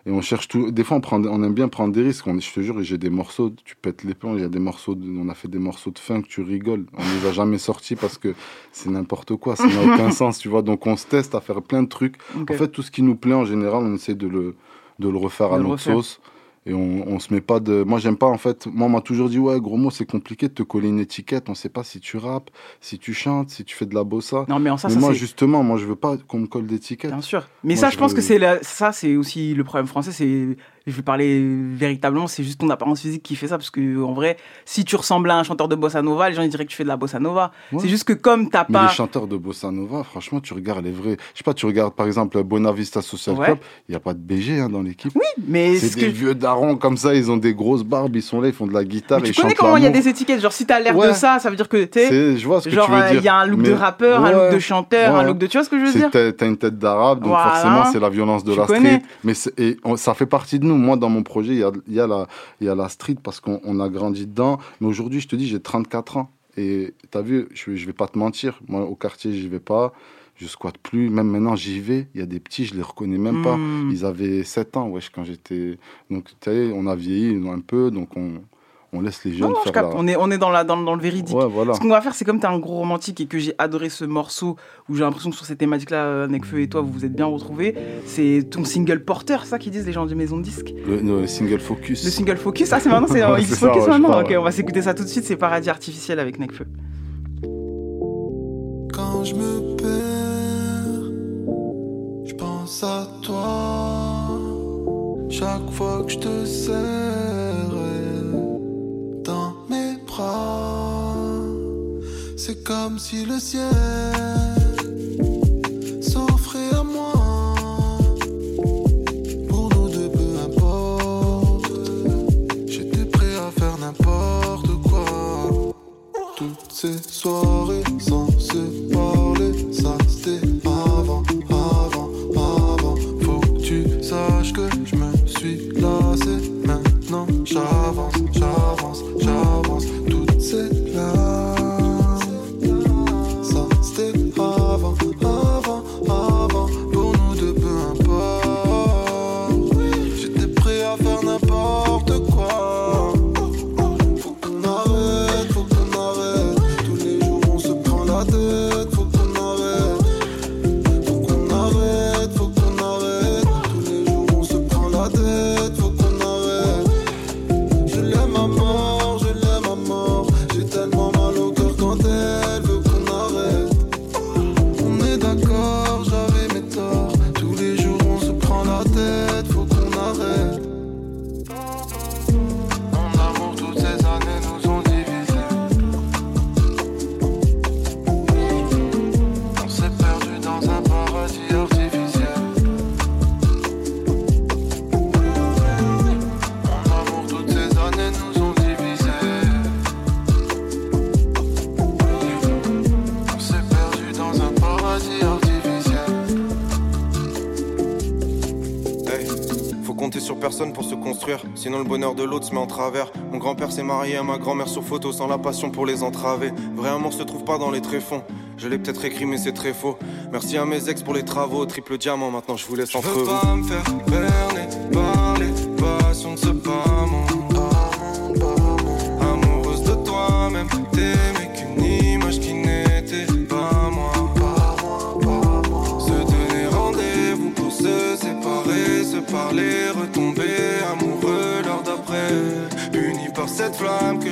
S13: Et on cherche tout. Des fois, on, prend, on aime bien prendre des risques. On, je te jure, j'ai des morceaux, tu pètes les plombs. Il y a des morceaux, de- on a fait des morceaux de funk, tu rigoles. On les a jamais sortis parce que c'est n'importe quoi. Ça n'a aucun (laughs) sens, tu vois. Donc, on se teste à faire plein de trucs. En fait, tout ce qui nous plaît, en général, on essaie de le, de le refaire
S1: De
S13: à
S1: le
S13: notre
S1: refaire.
S13: sauce. Et on, on se met pas de. Moi, j'aime pas, en fait. Moi, on m'a toujours dit, ouais, gros mot, c'est compliqué de te coller une étiquette. On sait pas si tu rappes, si tu chantes, si tu fais de la bossa.
S1: Non, mais en ça, ça,
S13: moi, justement, moi, je veux pas qu'on me colle d'étiquette.
S1: Bien sûr. Mais
S13: Moi,
S1: ça, je pense
S13: veux-
S1: que c'est la- ça, c'est aussi le problème français. C'est, je vais parler véritablement, c'est juste ton apparence physique qui fait ça, parce que en vrai, si tu ressembles à un chanteur de bossa nova, les gens ils diraient que tu fais de la bossa nova.
S13: Ouais.
S1: C'est juste que comme t'as
S13: Mais
S1: pas,
S13: les chanteurs de bossa nova, franchement, tu regardes les vrais. Je sais pas, tu regardes par exemple Bonavista Social
S1: Ouais.
S13: Club, il n'y a pas de BG hein, dans l'équipe.
S1: Oui, mais
S13: c'est
S1: ce
S13: des
S1: que-
S13: vieux darons comme ça, ils ont des grosses barbes, ils sont là, ils font de la guitare.
S1: Mais
S13: ils
S1: tu connais comment il y a des étiquettes, genre si t'as l'air de ça, ça veut dire que
S13: C'est- je vois ce que
S1: genre
S13: tu veux
S1: euh,
S13: dire.
S1: il y a un look de
S13: Mais-
S1: rappeur, un look de chanteur, un look de, tu vois ce que je veux dire
S13: T'as une tête d'arabe, donc
S1: Voilà.
S13: forcément c'est la violence de
S1: Tu
S13: la
S1: connais.
S13: street. Mais c'est- et on- ça fait partie de nous. Moi, dans mon projet, il y a, il y, a la- y a la street parce qu'on on a grandi dedans. Mais aujourd'hui, je te dis, j'ai 34 ans. Et t'as vu, je, je vais pas te mentir. Moi, au quartier, j'y vais pas. Je squatte plus. Même maintenant, j'y vais. Il y a des petits, je les reconnais même pas.
S1: Hmm.
S13: Ils avaient 7 ans, wesh, quand j'étais. Donc, tu sais, on a vieilli un peu. Donc, on, on laisse les jeunes
S1: Non, je
S13: faire
S1: capte.
S13: la-
S1: on est, on est dans, la, dans, dans le véridique.
S13: Ouais, voilà.
S1: Ce qu'on va faire, c'est comme tu es un gros romantique et que j'ai adoré ce morceau où j'ai l'impression que sur cette thématique-là, euh, Nekfeu et toi, vous vous êtes bien retrouvés. C'est ton single porteur, ça qu'ils disent les gens du Maison de Disque.
S13: Le, le single focus.
S1: Le single focus, ah c'est maintenant, c'est (laughs)
S13: Ouais,
S1: focus
S13: ça, ouais, je
S1: maintenant.
S13: crois,
S1: ok, on va s'écouter ça tout de suite. C'est Paradis artificiel avec Nekfeu.
S8: Quand je me perds, je pense à toi. Chaque fois que je te serre c'est comme si le ciel s'offrait à moi. Pour nous deux, peu importe. J'étais prêt à faire n'importe quoi. Toutes ces soirées
S14: sinon le bonheur de l'autre se met en travers. Mon grand-père s'est marié à ma grand-mère sur photo sans la passion pour les entraver. Vrai amour se trouve pas dans les tréfonds. Je l'ai peut-être écrit mais c'est très faux. Merci à mes ex pour les travaux, triple diamant, maintenant je vous laisse entre vous.
S8: pas me faire berner par les passions de ce bas monde. Amoureuse de toi-même, t'aimais qu'une image qui n'était pas moi. Se donner rendez-vous pour se séparer, se parler, par cette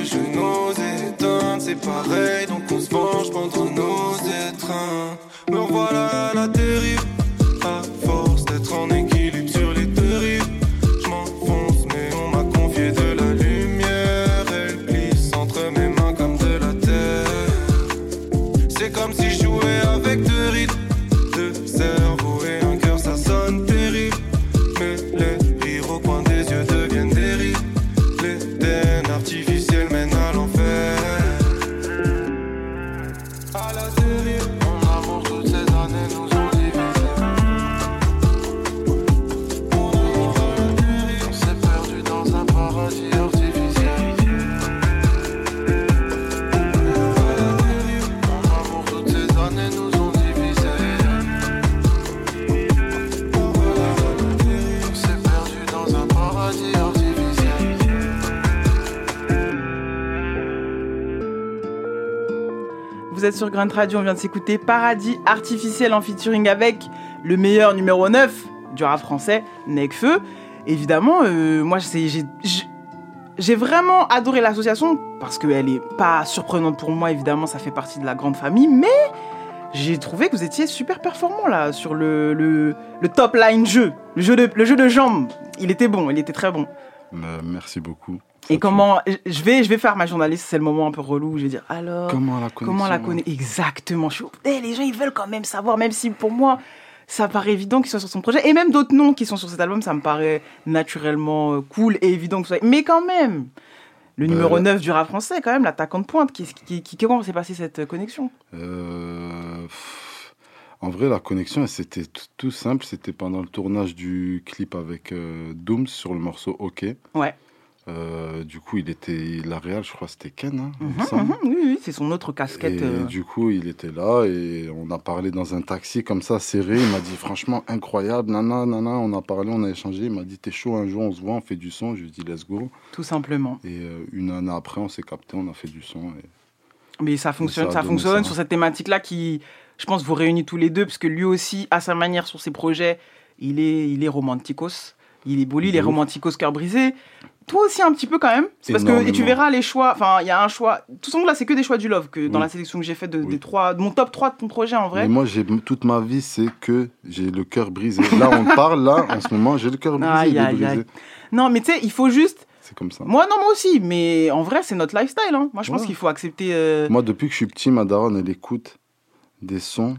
S8: sur
S1: Grunt Radio, on vient de s'écouter Paradis Artificiel en featuring avec le meilleur numéro 9 du rap français, Necfeu. Évidemment, euh, moi j'ai vraiment adoré l'association parce qu'elle est pas surprenante pour moi, évidemment, ça fait partie de la grande famille, mais j'ai trouvé que vous étiez super performant là sur le, top line jeu, le jeu, de, le. Il était bon, il était très bon.
S13: Euh, merci beaucoup.
S1: Et comment je vais, je vais faire ma journaliste, c'est le moment un peu relou où je vais dire alors
S13: Comment la
S1: comment la connaît exactement. Je suis, Eh, les gens ils veulent quand même savoir, même si pour moi ça paraît évident qu'ils soient sur son projet et même d'autres noms qui sont sur cet album, ça me paraît naturellement euh, cool et évident que ce soit. Mais quand même, le numéro
S13: Euh,
S1: 9 du rap français, quand même, l'attaquant de pointe, qui, qui, qui- comment s'est passée cette euh, connexion?
S13: Euh, en vrai, la connexion, c'était tout simple. C'était pendant le tournage du clip avec euh, Dooms sur le morceau OK.
S1: Ouais.
S13: Euh, du coup, il était la réal, je crois, c'était Ken. hein,
S1: Mhm, mhm, oui, oui, c'est son autre casquette.
S13: Et
S1: euh,
S13: du coup, il était là et on a parlé dans un taxi comme ça, serré. Il m'a dit franchement incroyable, nana, nana. On a parlé, on a échangé. Il m'a dit t'es chaud un jour, on se voit, on fait du son. Je lui ai dit let's go.
S1: Tout simplement.
S13: Et euh, une année après, on s'est capté, on a fait du son. et-
S1: Mais ça fonctionne,
S13: ça
S1: fonctionne
S13: ça.
S1: sur cette thématique-là qui, je pense, vous réunit tous les deux, parce que lui aussi, à sa manière, sur ses projets, il est, il est romanticos. Il est beau, il est romanticos, cœur brisé. Toi aussi, un petit peu quand même. C'est parce que, et tu verras les choix, enfin, il y a un choix. Tout ce là, c'est que des choix du love, que dans
S13: Oui.
S1: la sélection que j'ai faite de, des trois, de mon top 3 de ton projet en vrai.
S13: Mais moi, j'ai toute ma vie, c'est que j'ai le cœur brisé. Là, on (laughs) parle, là, en ce moment, j'ai le cœur brisé.
S1: Aïe, aïe,
S13: brisé.
S1: aïe. Non, mais tu sais, il faut juste.
S13: C'est comme ça.
S1: Moi, non, moi aussi, mais en vrai, c'est notre lifestyle. hein. Moi, je pense
S13: Ouais.
S1: qu'il faut accepter. euh,
S13: Moi, depuis que je suis petit, ma daronne, elle écoute des sons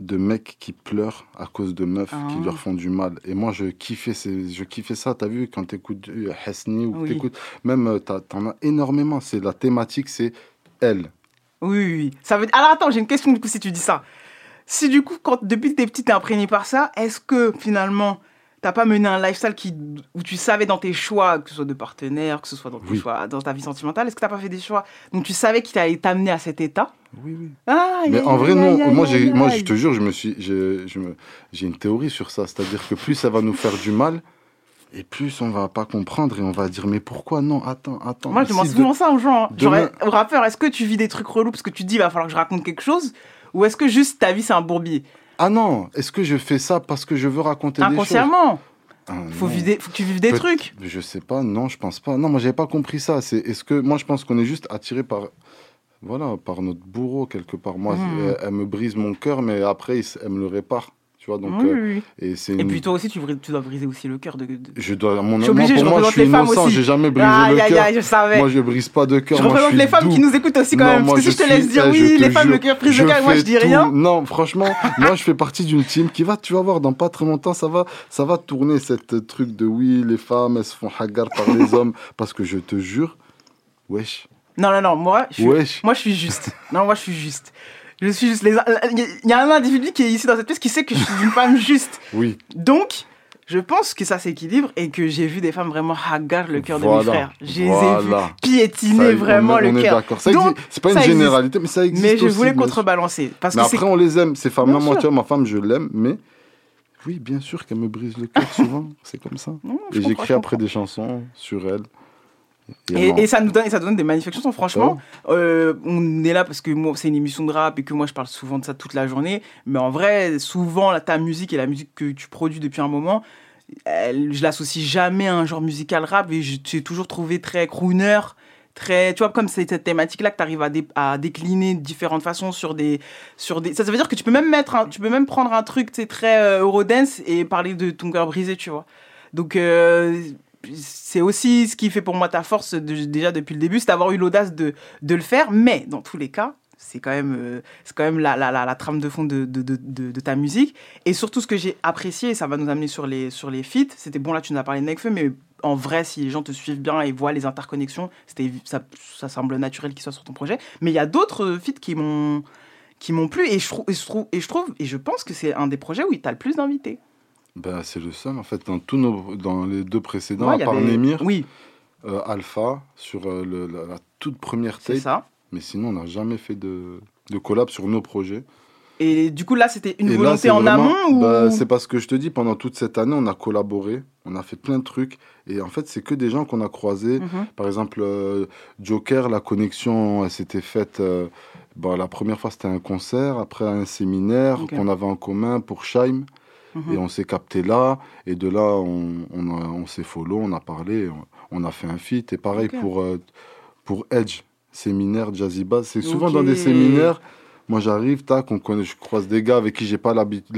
S13: de mecs qui pleurent à cause de meufs qui
S1: Ah.
S13: leur font du mal. Et moi, je kiffais, ces- je kiffais ça. T'as vu, quand t'écoutes euh, Hesni ou
S1: Oui.
S13: t'écoutes, même, euh, t'en as énormément. C'est la thématique, c'est elle.
S1: Oui, oui, oui. Ça veut... Alors attends, j'ai une question du coup si tu dis ça. Si du coup, quand, depuis que t'es petit, t'es imprégné par ça, est-ce que finalement, t'as pas mené un lifestyle qui, où tu savais dans tes choix, que ce soit de partenaire, que ce soit dans, tes
S13: Oui.
S1: choix, dans ta vie sentimentale, est-ce que t'as pas fait des choix? Donc tu savais qu'il allait t'amener à cet état?
S13: Oui, oui.
S1: Aïe,
S13: Mais en vrai, non. moi, moi, je te jure, je me suis, j'ai, une théorie sur ça. C'est-à-dire que plus ça va nous faire du mal, et plus on va pas comprendre et on va dire mais pourquoi? Non Attends, attends.
S1: Moi, je demande souvent
S13: de-
S1: ça aux gens. hein.
S13: Demain-
S1: aux rappeurs, est-ce que tu vis des trucs relous parce que tu te dis, il va falloir que je raconte quelque chose? Ou est-ce que juste ta vie, c'est un bourbier?
S13: Ah non, est-ce que je fais ça parce que je veux raconter des choses
S1: Inconsciemment.
S13: Ah,
S1: Faut, vider, faut que tu vives des
S13: Peut-
S1: trucs.
S13: Je sais pas, non, je pense pas. Non, moi j'avais pas compris ça. C'est est-ce que moi je pense qu'on est juste attiré par voilà, par notre bourreau quelque part. Moi,
S1: Mhm.
S13: elle, elle me brise mon cœur, mais après elle me le répare. Tu vois, donc
S1: Oui,
S13: euh,
S1: oui,
S13: et c'est
S1: Et
S13: une-
S1: puis toi aussi, tu, dois briser aussi le cœur de. de-
S13: je dois mon
S1: Je
S13: moi,
S1: je
S13: pour moi je suis innocent, j'ai jamais brisé
S1: Aïe,
S13: le cœur.
S1: je savais.
S13: Moi je brise pas de cœur.
S1: Je
S13: moi,
S1: représente
S13: suis
S1: les femmes
S13: doux.
S1: qui nous écoutent aussi quand
S13: Non,
S1: même,
S13: moi,
S1: parce que
S13: je
S1: si je te
S13: suis-
S1: laisse dire
S13: eh,
S1: oui,
S13: je
S1: les femmes, le cœur prise de
S13: je
S1: cœur, moi, je dis rien.
S13: Non, franchement, (laughs) moi je fais partie d'une team qui va, tu vas voir, dans pas très longtemps, ça va, ça va tourner cette truc de oui, les femmes, elles se font hagar par les (laughs) hommes, parce que je te jure, wesh.
S1: Non, non, non, moi, je suis, moi, je suis juste. Non, moi, je suis juste. Je suis juste. les- Il y a un individu qui est ici dans cette pièce qui sait que je suis une femme (laughs) juste.
S13: Oui.
S1: Donc, je pense que ça s'équilibre et que j'ai vu des femmes vraiment hagar le cœur de mes frères. Je les ai
S13: Voilà.
S1: piétiner
S13: Ça, on
S1: vraiment
S13: est-
S1: le
S13: on
S1: cœur. Donc,
S13: c'est pas une
S1: existe.
S13: généralité, mais ça existe
S1: Mais je
S13: aussi,
S1: voulais contrebalancer. Parce
S13: mais
S1: que c'est
S13: après, on les aime, ces femmes-là. Moi, tu vois, ma femme, je l'aime, mais oui, bien sûr qu'elle me brise le cœur souvent. C'est comme ça. et j'écris après des chansons sur elle.
S1: Et, ça nous donne, et ça donne des manifestations. Franchement,
S13: Oh.
S1: euh, on est là parce que moi, c'est une émission de rap et que moi, je parle souvent de ça toute la journée. Mais en vrai, souvent, là, ta musique et la musique que tu produis depuis un moment, elle- je l'associe jamais à un genre musical rap et je t'ai toujours trouvé très crooner. Très, tu vois, comme c'est cette thématique-là que tu arrives à, dé- à décliner de différentes façons sur des, sur des. Ça, ça veut dire que tu peux même mettre, un- tu peux même prendre un truc, très euh, Eurodance et parler de ton cœur brisé, tu vois. Donc, euh, c'est aussi ce qui fait pour moi ta force déjà depuis le début, c'est d'avoir eu l'audace de, le faire. Mais dans tous les cas, c'est quand même, euh, quand même la, trame de fond de, ta musique. Et surtout, ce que j'ai apprécié, et ça va nous amener sur les, sur les feats, c'était bon, là, tu nous as parlé de Nekfeu, mais en vrai, si les gens te suivent bien et voient les interconnexions, ça, semble naturel qu'ils soient sur ton projet. Mais il y a d'autres euh, feats qui m'ont qui m'ont plu et, je trouve, et je trouve et je pense que c'est un des projets où tu as le plus d'invités.
S13: Ben, c'est le seul, en fait, dans, tous nos, dans les deux précédents,
S1: Ouais,
S13: à part Némir,
S1: Oui.
S13: euh, Alpha, sur euh, le- la, la toute première
S1: C'est
S13: tape.
S1: ça.
S13: Mais sinon, on n'a jamais fait de, de collab sur nos projets.
S1: Et du coup, là, c'était une
S13: Et
S1: volonté en
S13: vraiment-
S1: amont ou...
S13: bah, C'est parce que je te dis, pendant toute cette année, on a collaboré, on a fait plein de trucs. Et en fait, c'est que des gens qu'on a croisés.
S1: Mhm.
S13: Par exemple, euh, Joker, la connexion, elle s'était faite euh, Bah, la première fois, c'était un concert, après un séminaire qu'on avait en commun pour Scheim.
S1: Mhm.
S13: Et on s'est capté là. Et de là, on, on, s'est follow, on a parlé, on, on a fait un feat. Et pareil pour, euh, pour Edge, séminaire Jazzy Bass. C'est souvent dans des séminaires. Moi, j'arrive, tac, on connaît, je croise des gars avec qui j'ai pas l'habitude,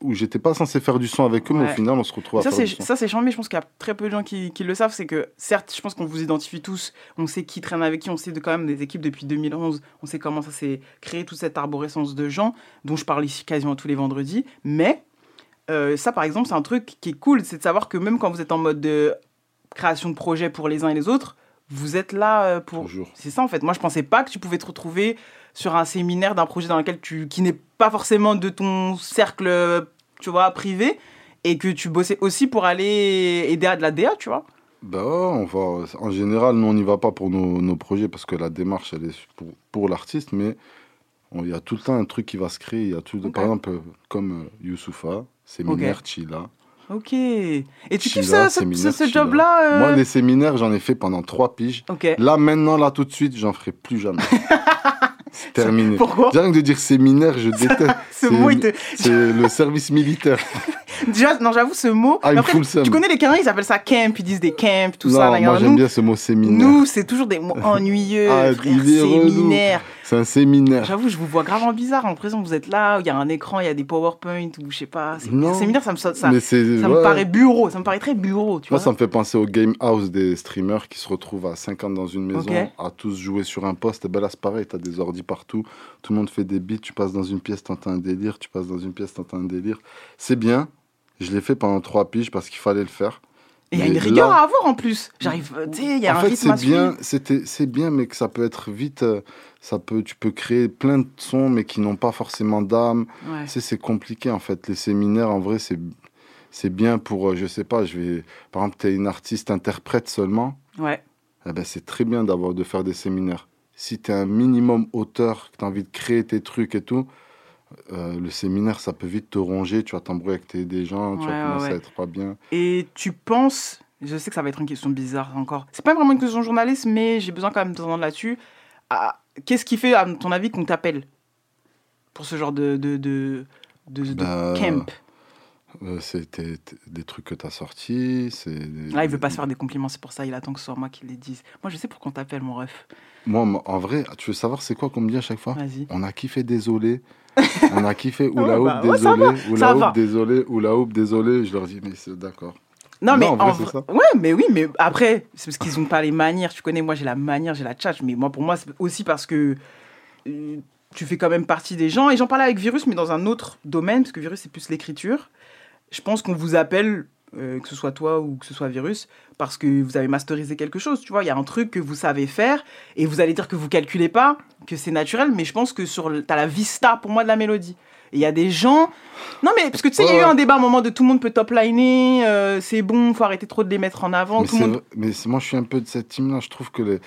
S13: où j'étais pas censé faire du son avec eux, mais au final, on se retrouve à
S1: Ça,
S13: faire
S1: c'est
S13: du son.
S1: ça, c'est chiant, mais je pense qu'il y a très peu de gens qui, qui le savent. C'est que, certes, je pense qu'on vous identifie tous. On sait qui traîne avec qui. On sait de, quand même des équipes depuis 2011. On sait comment ça s'est créé, toute cette arborescence de gens, dont je parle ici quasiment tous les vendredis. Mais euh, ça, par exemple, c'est un truc qui est cool. C'est de savoir que même quand vous êtes en mode de création de projet pour les uns et les autres, vous êtes là euh, pour. C'est ça, en fait. Moi, je pensais pas que tu pouvais te retrouver sur un séminaire d'un projet dans lequel tu, qui n'est pas forcément de ton cercle, tu vois, privé, et que tu bossais aussi pour aller aider à de la DA, tu vois.
S13: Bah on va, en général, nous, on n'y va pas pour nos, nos projets parce que la démarche, elle est pour, pour l'artiste, mais il y a tout le temps un truc qui va se créer. Il y a tout. Par exemple, euh, comme euh, Youssoufa, séminaire
S1: Ok.
S13: Chila.
S1: Ok. Et tu kiffes ce, ce-
S13: séminaire,
S1: job-là euh,
S13: Moi, les séminaires, j'en ai fait pendant trois piges.
S1: Ok.
S13: Là, maintenant, là, tout de suite, j'en ferai plus jamais. (laughs) C'est terminé.
S1: Pourquoi
S13: Rien que de dire séminaire, je déteste. (laughs)
S1: ce mot, il te-
S13: C'est le service militaire. (laughs)
S1: Déjà, non, j'avoue, ce mot.
S13: Ah,
S1: après, tu connais les Canadiens, ils appellent ça camp, ils disent des camps, tout
S13: non,
S1: ça. là,
S13: moi, j'aime bien ce mot séminaire.
S1: Nous, c'est toujours des mots ennuyeux,
S13: Ah,
S1: frère,
S13: relou. C'est un séminaire.
S1: J'avoue, je vous vois grave en bizarre. En que vous êtes là, il y a un écran, il y a des PowerPoint ou je sais pas. C'est-
S13: Non.
S1: Séminaire, ça me, ça, ça,
S13: ouais.
S1: me paraît bureau. Ça me paraît très bureau, tu
S13: Moi,
S1: vois.
S13: ça me fait penser au game house des streamers qui se retrouvent à 50 dans une maison, à tous jouer sur un poste. Et ben là, c'est pareil, t'as des ordis partout, tout le monde fait des beats, tu passes dans une pièce, t'entends un délire, tu passes dans une pièce, t'entends un délire. C'est bien, je l'ai fait pendant trois piges parce qu'il fallait le faire.
S1: Et il y a une rigueur
S13: là-
S1: à avoir en plus. J'arrive, euh, tu sais, il y a
S13: en
S1: un
S13: fait,
S1: rythme à
S13: c'est bien, c'était, c'est bien, mais que ça peut être vite. euh, Ça peut, tu peux créer plein de sons, mais qui n'ont pas forcément d'âme.
S1: Ouais.
S13: Tu sais, c'est compliqué en fait. Les séminaires, en vrai, c'est, c'est bien pour, euh, je sais pas, je vais, par exemple, tu es une artiste interprète seulement.
S1: Ouais.
S13: eh ben, c'est très bien d'avoir de faire des séminaires. Si tu es un minimum auteur, que tu as envie de créer tes trucs et tout, euh, le séminaire, ça peut vite te ronger. Tu vas t'embrouiller avec tes, des gens, tu vas commencer
S1: ouais.
S13: à être pas bien.
S1: Et tu penses, je sais que ça va être une question bizarre encore. C'est pas vraiment une question de journaliste, mais j'ai besoin quand même de t'entendre là-dessus. Ah, Qu'est-ce qui fait, à ton avis, qu'on t'appelle pour ce genre de, de, de, de, de
S13: Ben,
S1: camp
S13: euh, c'est des trucs que tu as sortis. Des-
S1: Là, il veut pas se faire des compliments, c'est pour ça il attend que ce soit moi qui les dise. Moi, je sais pourquoi on t'appelle, mon ref.
S13: Moi, en vrai, tu veux savoir c'est quoi qu'on me dit à chaque fois? On a kiffé désolé. (laughs) On a kiffé ou la
S1: Ouais,
S13: houppe
S1: bah, ouais,
S13: désolé.
S1: va,
S13: Ou
S1: ça
S13: la
S1: va.
S13: houppe désolé. Ou la houppe désolé. Je leur dis, mais c'est d'accord.
S1: Non, mais
S13: en vrai.
S1: Ouais, mais oui, mais après, c'est parce qu'ils ont pas les manières. Tu connais, moi, j'ai la manière, j'ai la tchatch. Mais moi, pour moi, c'est aussi parce que euh, tu fais quand même partie des gens. Et j'en parlais avec Virus, mais dans un autre domaine, parce que Virus, c'est plus l'écriture. Je pense qu'on vous appelle, euh, que ce soit toi ou que ce soit Virus, parce que vous avez masterisé quelque chose. Tu vois, il y a un truc que vous savez faire, et vous allez dire que vous calculez pas, que c'est naturel. Mais je pense que sur, le- t'as la vista pour moi de la mélodie. Il y a des gens. Non, mais parce que tu sais, il y a eu un débat à un moment de tout le monde peut top-liner, euh, c'est bon, faut arrêter trop de les mettre en avant.
S13: Mais,
S1: tout monde...
S13: moi, je suis un peu de cette team-là. Je trouve que. Les...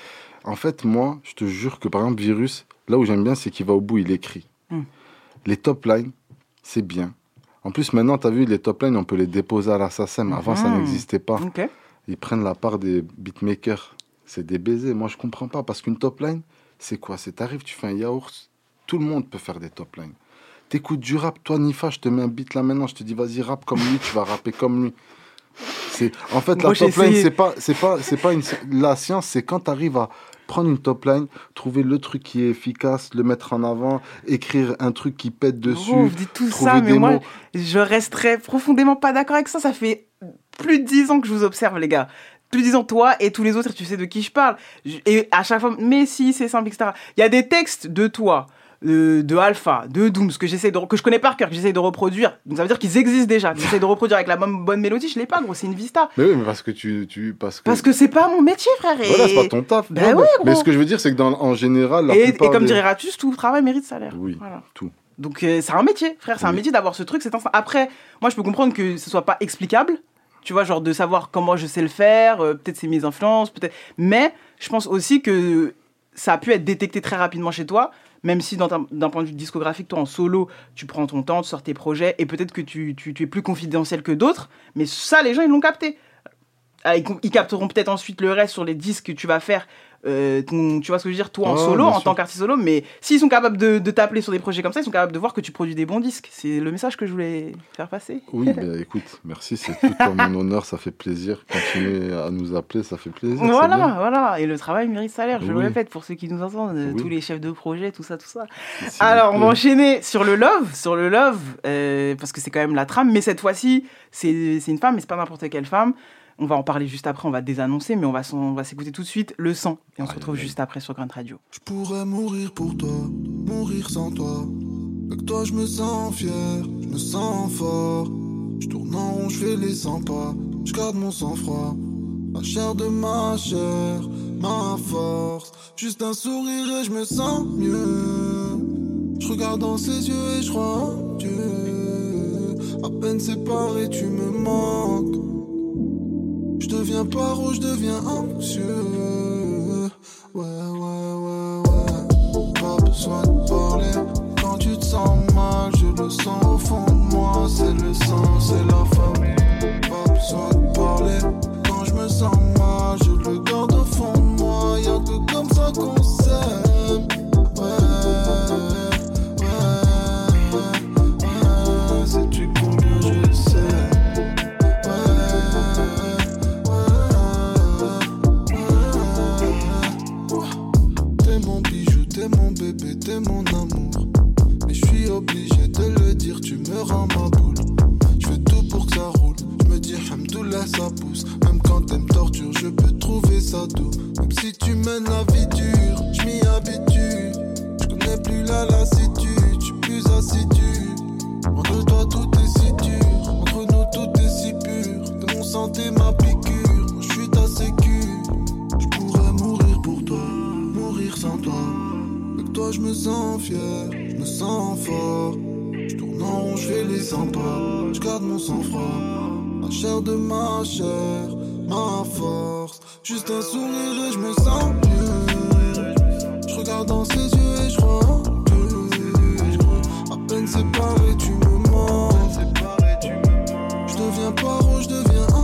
S13: En fait, moi, je te jure que par exemple, Virus, là où j'aime bien, c'est qu'il va au bout, il écrit.
S1: Hmm.
S13: Les top lines, c'est bien. En plus, maintenant, tu as vu, les top lines, on peut les déposer à l'assassin. Avant, ça
S1: Mhm.
S13: n'existait pas. Ils prennent la part des beatmakers. C'est des baisers. Moi, je comprends pas. Parce qu'une top line, c'est quoi? C'est t'arrives, tu fais un yaourt. Tout le monde peut faire des top lines. T'écoutes du rap, toi, Nifa, je te mets un beat là maintenant. Je te dis, vas-y, rappe comme lui, tu vas rapper comme lui. C'est en fait
S1: Moi,
S13: la top line, c'est pas, c'est pas, c'est pas une. La science, c'est quand tu arrives à prendre une top line, trouver le truc qui est efficace, le mettre en avant, écrire un truc qui pète dessus.
S1: Vous dites tout
S13: trouver
S1: ça, mais
S13: des
S1: moi,
S13: mots.
S1: je resterais profondément pas d'accord avec ça. Ça fait plus de dix ans que je vous observe, les gars. Plus de dix ans, toi et tous les autres, tu sais de qui je parle. Et à chaque fois, mais si, c'est simple, etc. Il y a des textes de toi, de, de Alpha, de Dooms, que j'essaie de, que je connais par cœur, que j'essaie de reproduire. Donc ça veut dire qu'ils existent déjà. (laughs) J'essaie de reproduire avec la bonne, bonne mélodie, je l'ai pas, gros, c'est une vista.
S13: Mais oui, mais parce que tu, tu parce que.
S1: Parce que c'est pas mon métier, frère. Et...
S13: Voilà, c'est pas ton taf.
S1: Ben
S13: Non,
S1: ouais,
S13: mais, ce que je veux dire, c'est que dans, en général, la
S1: Et, comme
S13: des-
S1: dirait Ratus, tout travail mérite salaire.
S13: Oui,
S1: Voilà.
S13: tout.
S1: Donc euh, c'est un métier, frère, c'est un métier d'avoir ce truc, c'est instinct. Après, moi je peux comprendre que ce soit pas explicable, tu vois, genre de savoir comment je sais le faire, euh, peut-être c'est mes influences, peut-être. Mais je pense aussi que ça a pu être détecté très rapidement chez toi, même si d'un point de vue discographique, toi en solo, tu prends ton temps, tu sors tes projets, et peut-être que tu, es plus confidentiel que d'autres, mais ça, les gens, ils l'ont capté. Ah, Ils, ils capteront peut-être ensuite le reste sur les disques que tu vas faire euh, ton- tu vois ce que je veux dire, toi en solo, en
S13: sûr.
S1: tant qu'artiste solo, mais s'ils sont capables de, de t'appeler sur des projets comme ça, ils sont capables de voir que tu produis des bons disques. C'est le message que je voulais faire passer.
S13: Oui, (laughs) bah, écoute, merci, c'est tout en mon honneur, ça fait plaisir. Continuez à nous appeler, ça fait plaisir.
S1: Voilà, voilà. Et le travail mérite salaire, je le répète pour ceux qui nous entendent,
S13: Oui.
S1: tous les chefs de projet, tout ça, tout ça. Alors, on va enchaîner sur le love, sur le love, euh, parce que c'est quand même la trame, mais cette fois-ci, c'est une femme, mais c'est pas n'importe quelle femme. On va en parler juste après, on va désannoncer, mais on va, s'en- on va s'écouter tout de suite le sang. Et on se retrouve juste après sur Grunt Radio.
S8: Je pourrais mourir pour toi, mourir sans toi. Avec toi, je me sens fier, je me sens fort. Je tourne en rond, je fais les 100 pas. Je garde mon sang-froid. La chair de ma chair, ma force. Juste un sourire et je me sens mieux. Je regarde dans ses yeux et je crois en Dieu. À peine séparé, tu me manques. Je deviens paro, je deviens anxieux. Ouais, ouais, ouais, ouais. Pas besoin de parler. Quand tu te sens mal, je le sens bébé, mon amour. Mais je suis obligé de le dire, tu me rends ma boule. Je fais tout pour que ça roule. Je me dis, Hamdoullah, ça pousse. Même quand t'aimes torture, je peux trouver ça doux. Même si tu mènes la vie dure, je m'y habitue. Je connais plus la lassitude, je suis plus assidu. Entre toi, tout est si dur. Entre nous, tout est si pur. De mon santé, ma piqûre. Je suis ta sécu. Je pourrais mourir pour toi, mourir sans toi. Toi, je me sens fier, je me sens fort. Je tourne en rond, je fais les 100 pas. Je garde mon sang-froid. La chair de ma chair, ma force. Juste un sourire et je me sens mieux. Je regarde dans ses yeux et je crois peine séparé, tu me mens. Je deviens paro, je deviens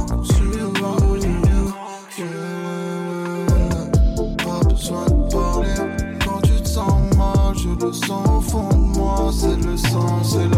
S8: C'est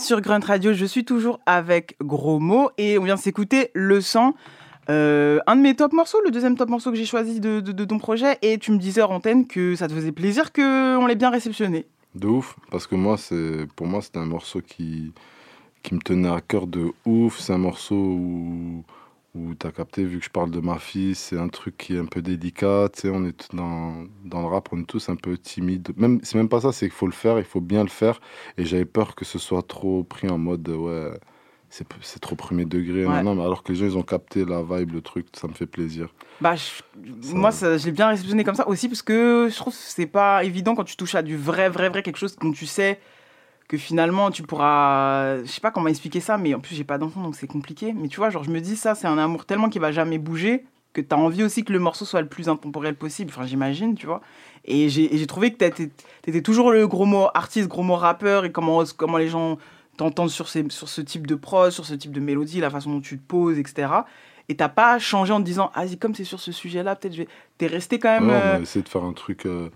S1: sur Grunt Radio, je suis toujours avec Gros Mots et on vient de s'écouter Le Sang. Euh, un de mes top morceaux, le deuxième top morceau que j'ai choisi de, de- de ton projet, et tu me disais hors antenne que ça te faisait plaisir qu'on l'ait bien réceptionné.
S13: De ouf, parce que moi, c'est pour moi, c'était un morceau qui, qui me tenait à cœur de ouf. C'est un morceau où, où tu as capté, vu que je parle de ma fille, c'est un truc qui est un peu délicat. Tu sais, on est dans, dans le rap, on est tous un peu timides. Même, c'est même pas ça, c'est qu'il faut le faire, il faut bien le faire. Et j'avais peur que ce soit trop pris en mode, ouais, c'est, c'est trop premier degré.
S1: Ouais.
S13: Non, non, mais alors que les gens, ils ont capté la vibe, le truc, ça me fait plaisir.
S1: Bah, je- moi, ça, je l'ai bien réceptionné comme ça aussi parce que je trouve que c'est pas évident quand tu touches à du vrai, vrai, vrai, quelque chose dont tu sais que finalement tu pourras. Je sais pas comment expliquer ça, mais en plus, j'ai pas d'enfant donc c'est compliqué. Mais tu vois, genre, je me dis, ça, c'est un amour tellement qui va jamais bouger que tu as envie aussi que le morceau soit le plus intemporel possible. Enfin, j'imagine, tu vois. Et j'ai et trouvé que tu étais toujours le gros mot artiste, gros mot rappeur et comment, comment les gens t'entendent sur, ces- sur ce type de prose, sur ce type de mélodie, la façon dont tu te poses, etc. Et t'as pas changé en te disant, ah, comme c'est sur ce sujet-là, peut-être je vais. T'es resté quand même.
S13: Ouais, on
S1: euh,
S13: a essayé de faire un truc euh,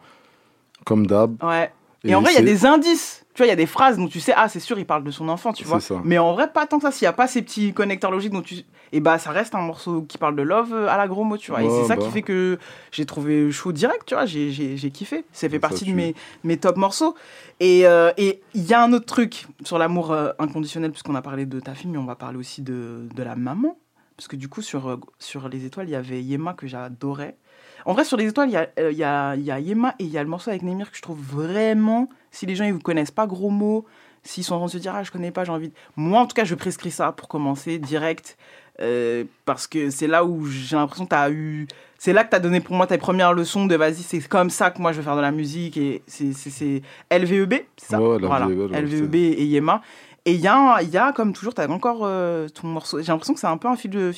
S13: comme d'hab.
S1: Ouais. Et, en vrai, il y a des indices. Tu vois, il y a des phrases dont tu sais, ah, c'est sûr, il parle de son enfant, tu vois.
S13: ça.
S1: Mais en vrai, pas tant que ça. S'il n'y a pas ces petits connecteurs logiques dont tu. Et bah, ça reste un morceau qui parle de love euh, à la gros mot, tu vois. et c'est ça
S13: bah.
S1: qui fait que j'ai trouvé chaud direct, tu vois. J'ai, kiffé. Ça fait
S13: Ça
S1: partie de mes, mes top morceaux. Et euh, et il y a un autre truc sur l'amour euh, inconditionnel, puisqu'on a parlé de ta fille, mais on va parler aussi de, de la maman. Parce que du coup, sur, sur Les Étoiles, il y avait Yema que j'adorais. En vrai, sur Les Étoiles, il y a, euh, il y, a, il y a Yema et il y a le morceau avec Nemir que je trouve vraiment. Si les gens ne connaissent pas gros mots, s'ils sont en train de se dire, ah, je connais pas, j'ai envie. de- Moi, en tout cas, je prescris ça pour commencer direct. euh, parce que c'est là où j'ai l'impression que tu as eu. C'est là que tu as donné pour moi tes premières leçons de vas-y, c'est comme ça que moi je veux faire de la musique. Et c'est- LVEB, c'est ça?
S13: Ouais, la
S1: Voilà,
S13: VEB, ouais,
S1: LVEB et Yema. Et il y a, il y a, comme toujours, tu as encore euh, ton morceau. J'ai l'impression que c'est un peu un fil, de-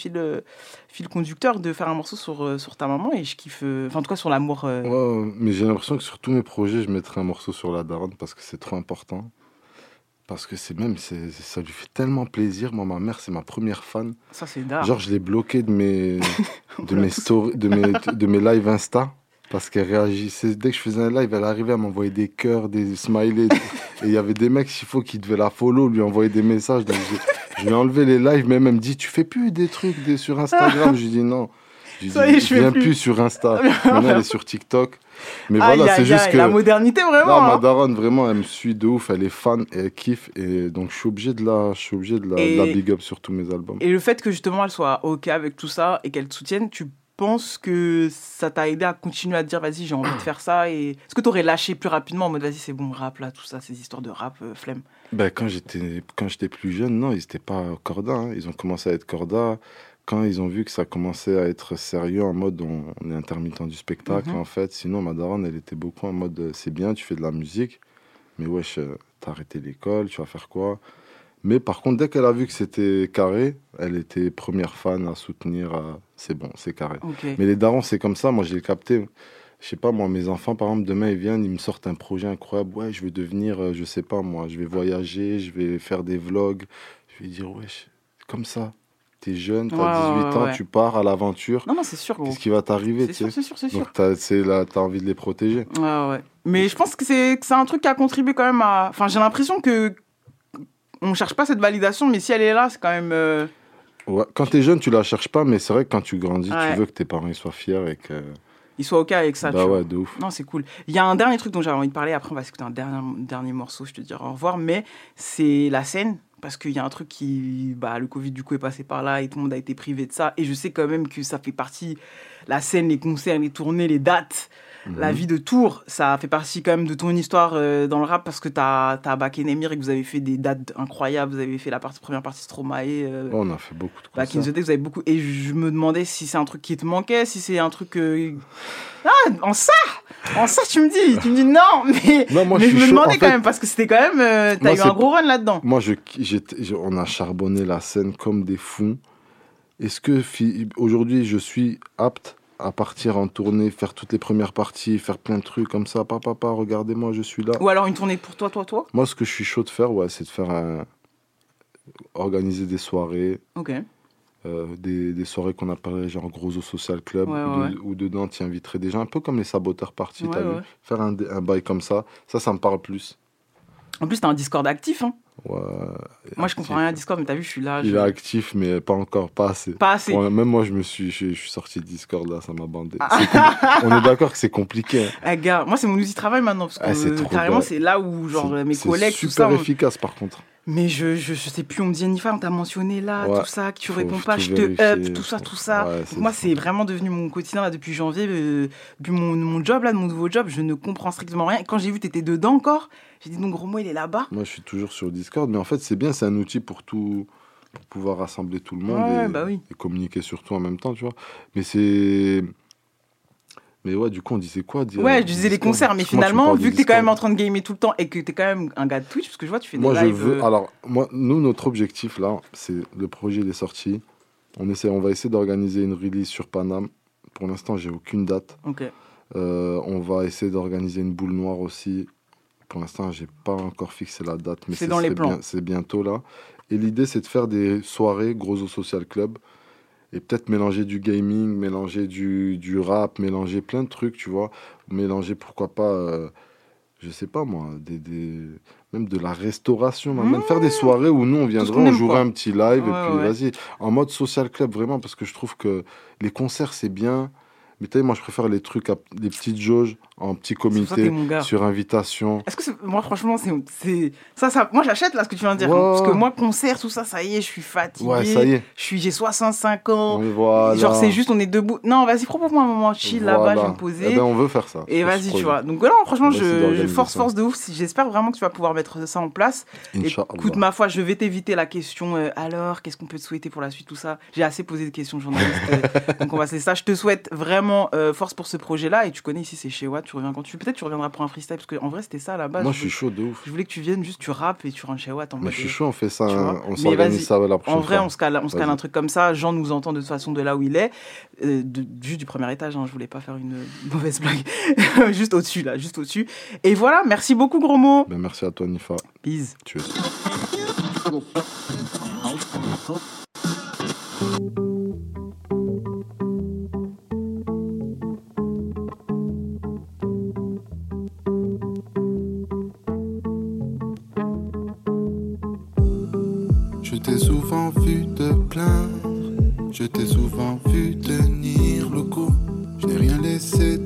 S1: fil conducteur de faire un morceau sur, euh, sur ta maman et je kiffe. euh, Enfin, en tout cas, sur l'amour. euh,
S13: Ouais, mais j'ai l'impression que sur tous mes projets, je mettrai un morceau sur la daronne parce que c'est trop important. Parce que c'est même, c'est- ça lui fait tellement plaisir. Moi, ma mère, c'est ma première fan.
S1: Ça, c'est d'art.
S13: Genre, je l'ai bloqué de mes, (laughs) de mes stories, de mes, de mes lives Insta. Parce qu'elle réagissait. Dès que je faisais un live, elle arrivait à m'envoyer des cœurs, des smileys. Et il y avait des mecs, s'il faut, qui devaient la follow, lui envoyer des messages. Donc, je lui ai enlevé les lives. Même elle me dit Tu fais plus des trucs des, sur Instagram Je lui dis Non. Je lui dis,
S1: est, je
S13: viens
S1: plus.
S13: plus. sur Insta. Maintenant, elle est sur TikTok. Mais voilà, c'est juste que.
S1: La modernité, vraiment.
S13: Ma
S1: hein.
S13: daronne, vraiment, elle me suit de ouf, elle est fan et elle kiffe. Et donc, je suis obligé de la, je suis obligé de la, de la
S1: Et-
S13: big up sur tous mes albums.
S1: Et le fait que justement elle soit OK avec tout ça et qu'elle te soutienne, tu penses que ça t'a aidé à continuer à te dire vas-y, j'ai envie de faire ça et est-ce que tu aurais lâché plus rapidement en mode vas-y, c'est bon, rap là, tout ça, ces histoires de rap, euh, flemme?
S13: Ben, quand j'étais quand j'étais plus jeune, non, ils n'étaient pas corda. hein. Ils ont commencé à être corda quand ils ont vu que ça commençait à être sérieux en mode on, on est intermittent du spectacle
S1: Mhm.
S13: en fait. Sinon, ma daronne, elle était beaucoup en mode euh, c'est bien, tu fais de la musique, mais wesh, euh, t'as arrêté l'école, tu vas faire quoi? Mais par contre, dès qu'elle a vu que c'était carré, elle était première fan à soutenir. c'est bon, c'est carré. Mais les darons, c'est comme ça. Moi, j'ai capté. Je sais pas, moi, mes enfants, par exemple, demain, ils viennent, ils me sortent un projet incroyable. Ouais, je vais devenir, euh, je sais pas, moi, je vais voyager, je vais faire des vlogs. Je vais dire, ouais, comme ça. T'es jeune, t'as
S1: Ouais,
S13: 18
S1: ouais,
S13: ans, tu pars à l'aventure.
S1: Non, non, c'est sûr.
S13: Qu'est-ce qui va t'arriver,
S1: C'est sûr, c'est sûr, c'est sûr.
S13: Donc, t'as, envie de les protéger.
S1: Ouais, ouais. Mais je pense que c'est que c'est un truc qui a contribué quand même à. Enfin, j'ai l'impression que on cherche pas cette validation, mais si elle est là, c'est quand même. euh,
S13: Ouais. Quand t'es jeune, tu la cherches pas, mais c'est vrai que quand tu grandis,
S1: Ouais.
S13: tu veux que tes parents ils soient fiers et que.
S1: Ils soient OK avec ça.
S13: Bah ouais, de ouf.
S1: Non, c'est cool. Il y a un dernier truc dont j'avais envie de parler. Après, on va écouter un dernier, dernier morceau. Je te dirai au revoir. Mais c'est la scène. Parce qu'il y a un truc qui. Bah, le Covid, du coup, est passé par là et tout le monde a été privé de ça. Et je sais quand même que ça fait partie. La scène, les concerts, les tournées, les dates. La
S13: Mhm.
S1: vie de Tours, ça fait partie quand même de ton histoire euh, dans le rap parce que tu as, as backé Nemir et que vous avez fait des dates incroyables. Vous avez fait la partie, première partie Stromae. euh,
S13: Ouais, on a fait beaucoup de
S1: Back in the Day, vous avez beaucoup. Et je me demandais si c'est un truc qui te manquait, si c'est un truc. euh, Ah, en ça En ça, tu me dis Tu me dis non, (laughs) mais,
S13: Non, moi,
S1: mais
S13: je
S1: me
S13: chaud.
S1: demandais quand
S13: fait,
S1: même parce que c'était quand même. euh, T'as eu un gros run là-dedans.
S13: Moi, je, on a charbonné la scène comme des fous. Est-ce que aujourd'hui, je suis apte à partir en tournée, faire toutes les premières parties, faire plein de trucs comme ça Papa, papa, regardez-moi, je suis là.
S1: Ou alors une tournée pour toi, toi, toi?
S13: Moi, ce que je suis chaud de faire, ouais, c'est de faire un... organiser des soirées.
S1: Ok.
S13: euh, des, des soirées qu'on appellerait genre Grosso Social Club,
S1: Ouais, ouais,
S13: de- où dedans tu inviterais des gens, un peu comme les saboteurs parties, t'as vu. Faire un, un bail comme ça, ça, ça me parle plus.
S1: En plus, t'as un Discord actif. Hein.
S13: Ouais.
S1: Moi, je comprends rien à Discord, mais t'as vu, je suis là.
S13: Il
S1: je-
S13: est actif, mais pas encore, pas assez.
S1: Pas assez.
S13: Ouais, même moi, je me suis, je, je suis sorti de Discord là, ça m'a bandé.
S1: Ah.
S13: C'est On est d'accord que c'est compliqué. hein.
S1: Eh, gars, moi, c'est mon outil de travail maintenant. Parce que
S13: Ah, c'est
S1: euh,
S13: trop
S1: carrément, c'est là où, genre,
S13: C'est-
S1: mes
S13: c'est
S1: collègues, tout
S13: super
S1: ça. on-
S13: efficace par contre.
S1: Mais je, je, je sais plus, on me dit Anifa, on t'a mentionné là,
S13: Ouais,
S1: tout ça, que tu réponds
S13: tout
S1: pas, je te up, tout ça, tout ça.
S13: ouais, c'est
S1: moi, c'est vraiment devenu mon quotidien là, depuis janvier, euh, depuis mon, mon job, là, de mon nouveau job, je ne comprends strictement rien. Et quand j'ai vu que t'étais dedans encore, j'ai dit donc gros, moi, il est là-bas.
S13: Moi, je suis toujours sur Discord, mais en fait, c'est bien, c'est un outil pour tout, pour pouvoir rassembler tout le monde
S1: Ouais,
S13: et,
S1: bah oui.
S13: et communiquer sur tout en même temps, tu vois. Mais c'est. Mais ouais, du coup, on disait quoi dire-
S1: Ouais, je disais les concerts, mais
S13: tu
S1: finalement, vu que t'es quand
S13: Discord.
S1: même en train de gamer tout le temps et que t'es quand même un gars de Twitch, parce que je vois, tu fais des
S13: Moi, je
S1: lives.
S13: veux.
S1: euh,
S13: Alors, moi, nous, notre objectif là, c'est le projet il est sorti. On essaie, on va essayer d'organiser une release sur Paname. Pour l'instant, j'ai aucune date.
S1: Ok.
S13: Euh, on va essayer d'organiser une boule noire aussi. Pour l'instant, j'ai pas encore fixé la date, mais
S1: C'est
S13: ce
S1: dans les plans.
S13: C'est bientôt là. Et l'idée, c'est de faire des soirées gros au social club et peut-être mélanger du gaming, mélanger du, du rap, mélanger plein de trucs, tu vois. Mélanger, pourquoi pas, euh, je sais pas moi, des, des- même de la restauration, même faire des soirées où nous on viendrait, on
S1: aime,
S13: jouerait un petit live
S1: Ouais,
S13: et puis
S1: ouais.
S13: vas-y, en mode social club vraiment parce que je trouve que les concerts c'est bien, mais tu sais, moi je préfère les trucs, à, les petites jauges en petit comité, sur invitation.
S1: Est-ce que moi franchement c'est ça ça moi j'achète là ce que tu viens de dire
S13: Ouais.
S1: parce que moi concert tout ça ça y est je suis fatigué
S13: Ouais, ça y est.
S1: je suis j'ai 65 ans
S13: voilà.
S1: genre c'est juste on est debout non vas-y propose-moi un moment chill là-bas je vais me poser
S13: Eh ben, on veut faire ça.
S1: et vas-y tu vois donc voilà franchement je, force force de ouf j'espère vraiment que tu vas pouvoir mettre ça en place
S13: Inch'Allah.
S1: écoute ma foi je vais t'éviter la question euh, alors qu'est-ce qu'on peut te souhaiter pour la suite tout ça j'ai assez posé de questions journalistes euh, (laughs) donc on va se laisser ça je te souhaite vraiment euh, force pour ce projet là et tu connais ici c'est chez Watt tu reviens quand tu peut-être tu reviendras pour un freestyle parce qu'en vrai c'était ça à la base
S13: Moi je suis chaud de ouf.
S1: je voulais que tu viennes juste, tu rappes et tu rentres chez Watt en
S13: Mais je suis chaud, on fait ça, hein, on s'organise ça la prochaine
S1: En vrai,
S13: fois.
S1: on se cale, on se cale un truc comme ça. Jean nous entend de toute façon de là où il est, euh, de- juste du premier étage. Hein, je voulais pas faire une (laughs) mauvaise blague, (laughs) juste au-dessus là, juste au-dessus. Et voilà, merci beaucoup gros mot.
S13: Ben, merci à toi Nifa.
S1: Peace.
S13: Tu es.
S8: Vu te plaindre, je t'ai souvent vu tenir le coup. Je n'ai rien laissé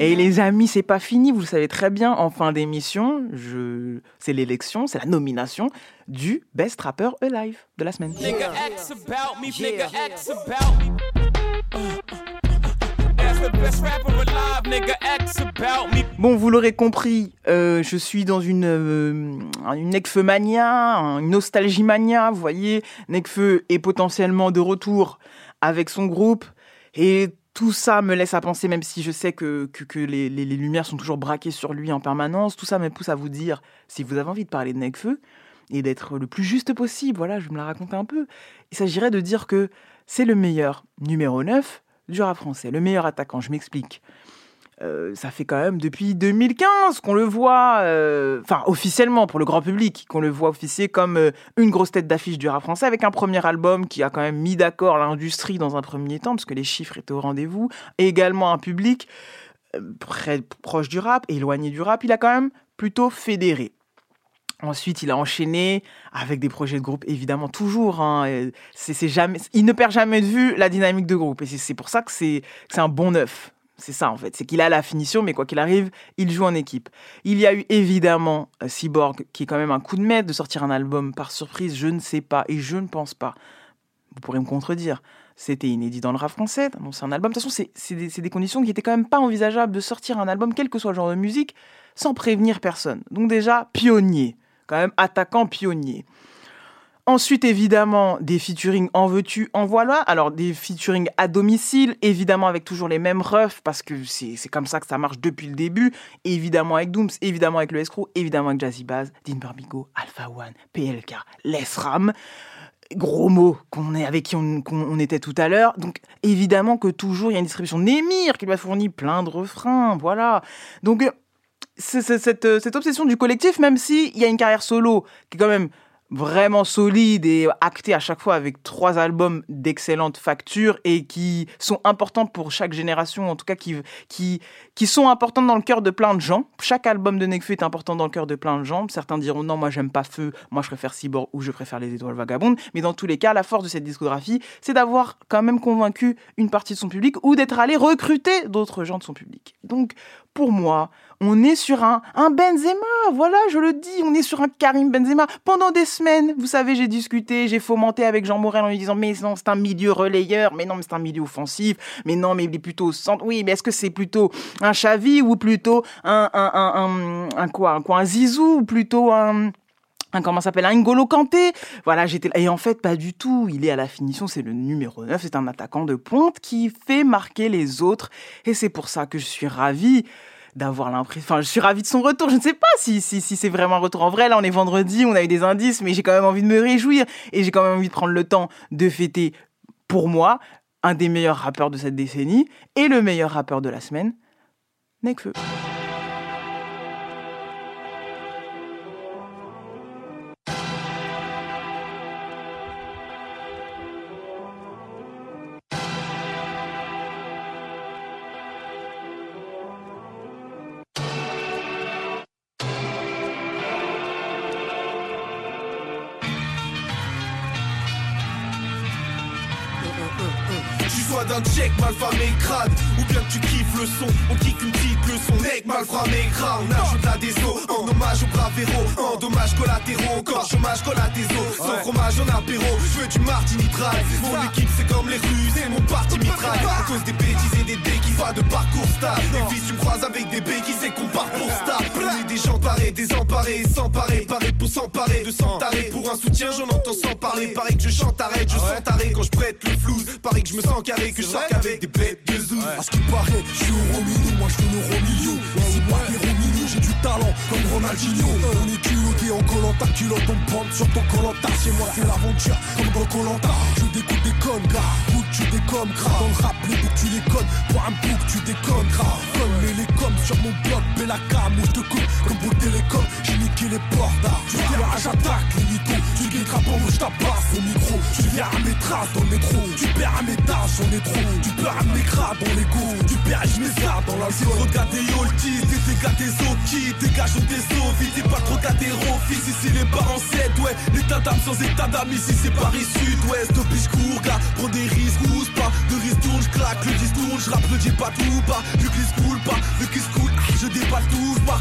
S8: Et les
S1: amis, c'est pas fini, vous le savez très bien. En fin d'émission, je... c'est l'élection, c'est la nomination du Best Rapper Alive de la semaine. Bon, vous l'aurez compris, euh, je suis dans une, euh, une Nekfeu mania, une nostalgie mania. Vous voyez, Nekfeu est potentiellement de retour avec son groupe. Et tout ça me laisse à penser, même si je sais que, que, les, lumières sont toujours braquées sur lui en permanence, tout ça me pousse à vous dire, si vous avez envie de parler de Nekfeu et d'être le plus juste possible, voilà, je me la raconter un peu, il s'agirait de dire que c'est le meilleur numéro 9 du rap français, le meilleur attaquant, je m'explique. Euh, ça fait quand même depuis 2015 qu'on le voit, euh, enfin officiellement pour le grand public, qu'on le voit officier comme euh, une grosse tête d'affiche du rap français avec un premier album qui a quand même mis d'accord l'industrie dans un premier temps parce que les chiffres étaient au rendez-vous, et également un public proche du rap, éloigné du rap, il a quand même plutôt fédéré. Ensuite, il a enchaîné avec des projets de groupe, évidemment, toujours. hein, c'est, jamais, il ne perd jamais de vue la dynamique de groupe. Et c'est, pour ça que c'est un bon neuf. C'est ça, en fait. C'est qu'il a la finition, mais quoi qu'il arrive, il joue en équipe. Il y a eu évidemment euh, Cyborg, qui est quand même un coup de maître de sortir un album par surprise. Je ne sais pas et je ne pense pas. Vous pourrez me contredire. C'était inédit dans le rap français d'annoncer un album. De toute façon, c'est, c'est des, c'est des conditions qui étaient quand même pas envisageables de sortir un album, quel que soit le genre de musique, sans prévenir personne. Donc déjà, pionnier. Quand même, attaquant pionnier. Ensuite, évidemment, des featuring en veux-tu, en voilà. Alors, des featuring à domicile, évidemment avec toujours les mêmes refs, parce que c'est comme ça que ça marche depuis le début. Évidemment avec Dooms, évidemment avec le Escrow, évidemment avec Jazzy Baz, Dean Barbigo, Alpha One, PLK, Les Ram. Gros mots qu'on est, avec qui on, était tout à l'heure. Donc, évidemment que toujours, il y a une distribution Némir qui lui a fourni plein de refrains, voilà. Donc, euh, c'est- cette, euh, cette obsession du collectif, même s'il y a une carrière solo qui est quand même vraiment solide et actée à chaque fois avec trois albums d'excellente facture et qui sont importants pour chaque génération, en tout cas qui, qui, qui sont importants dans le cœur de plein de gens. Chaque album de Nekfeu est important dans le cœur de plein de gens. Certains diront non, moi j'aime pas Feu, moi je préfère Cyborg ou je préfère Les Étoiles Vagabondes. Mais dans tous les cas, la force de cette discographie, c'est d'avoir quand même convaincu une partie de son public ou d'être allé recruter d'autres gens de son public. Donc pour moi, on est sur un, un Benzema, voilà, je le dis, on est sur un Karim Benzema. Pendant des semaines, vous savez, j'ai discuté, j'ai fomenté avec Jean Morel en lui disant, mais non, c'est un milieu relayeur, mais non, mais c'est un milieu offensif, mais non, mais il est plutôt au centre. Oui, mais est-ce que c'est plutôt un Xavi ou plutôt un, un, un, quoi, un quoi, un Zizou ou plutôt un un comment s'appelle un N'Golo Kanté? Voilà j'étais et en fait pas du tout il est à la finition c'est le numéro 9 c'est un attaquant de pointe qui fait marquer les autres et c'est pour ça que je suis ravi d'avoir l'impression enfin je suis ravi de son retour je ne sais pas si si, si c'est vraiment un retour en vrai. Là on est vendredi on a eu des indices mais j'ai quand même envie de me réjouir et j'ai quand même envie de prendre le temps de fêter pour moi un des meilleurs rappeurs de cette décennie et le meilleur rappeur de la semaine Nekfeu
S5: héros En dommages collatéraux Encore chômage collatéraux Sans fromage en apéro Je veux du martini drive Mon équipe c'est comme les rues C'est mon parti mitraille. À cause des bêtises et des dés qui va de parcours stable. Les fils tu me croises avec des béquilles C'est qu'on part pour star On est des gens parés Désemparés S'emparer Parés pour s'emparer De s'entarer Pour un soutien j'en entends sans parler. Pareil que je chante arrête Je sens taré quand je prête le flou Pareil que je me sens carré Que je sors qu'avec des bêtes de zoo
S8: À ce qui paraît, je suis au Romino, moi je viens au pas Romillo, j'ai du talent comme Ronaldinho. On est culotté en colanta, culotte en pente sur ton colanta. Chez moi c'est l'aventure comme dans colanta. Je découpe des connes, gars. Ou tu déconnes, gras. Dans le rap, les boucs tu les. Pour un bouc tu déconnes, gras. Comme les lécoms sur mon bloc, Bella cam où je te coupe comme pour télécom. J'ai niqué les portes. Tu viens, j'attaque je tabasse au micro. Tu viens à mes traces dans le métro. Tu perds à mes tâches, on est trop. Tu perds à mes crabes dans les go. Tu perds je mets ça dans la zone.
S5: Regardez Yolti, t'es des gars des qui Dégageons des vite pas trop cathéro Fils ici les parents 7, ouais L'état d'âme sans état d'âme ici c'est Paris Sud-Ouest Au piche court, gars, prends des risques, rousse pas De risques tourne, je claque, le disque tourne, je rappe, le dis pas tout bas Le glisse coule pas, le kiss coule, ah, je déballe tout pas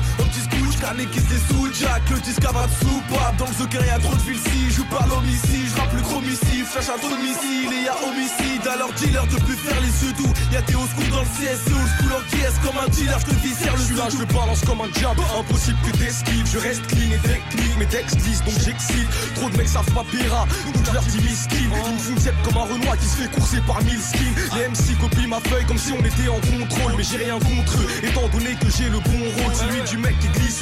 S5: canne qui se sous Jack, le disque sous pas Dans le zoker y'a trop de fils si je parle homicide, je rappe le chromicide, flash à domicile et y'a homicide Alors dealer de plus faire les yeux doux Y'a des hauts dans le CS, c'est old school en caisse Comme un dealer, je te viscère le
S7: là, je balance comme un diable. Impossible que t'esquives. Je reste clean et technique, mes textes lisent donc j'excite. Trop de mecs savent pas péra, donc je leur dis miskin. Ils me font comme un Renoir qui se fait courser par mille skins. Les MC copient ma feuille comme si on était en contrôle. Mais j'ai rien contre eux, étant donné que j'ai le bon rôle. Celui du mec qui glisse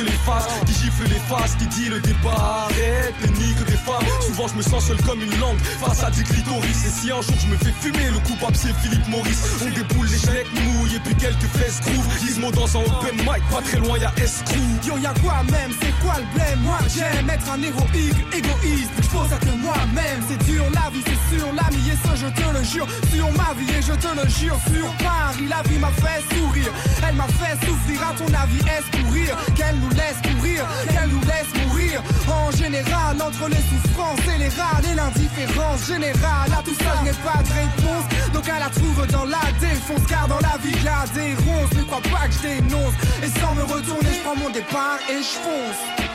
S7: qui gifle les faces, qui dit le départ. Arrête, les niques des femmes. Souvent je me sens seul comme une langue face à des clitoris. Et si un jour je me fais fumer, le coupable c'est Philippe Maurice. On déboule les mecs mouillés, puis quelques fesses groove. Gizmo dans un open mic, pas très loin y'a Escrew.
S15: Yo, y'a quoi même, c'est quoi le blême? Moi j'aime être un héroïque, égoïste, je pense à que moi-même C'est dur la vie, c'est sûr, l'ami et ça je te le jure Sur ma vie et je te le jure, sur Paris La vie m'a fait sourire, elle m'a fait souffrir À ton avis est-ce courir Qu'elle nous laisse courir, qu'elle nous laisse mourir. En général, entre les souffrances et les râles Et l'indifférence générale À tout ça n'ai pas de réponse. Donc elle la trouve dans la défonce Car dans la vie y'a des ronces. Ne crois pas que je dénonce. Et sans me retourner je prends mon départ et je fonce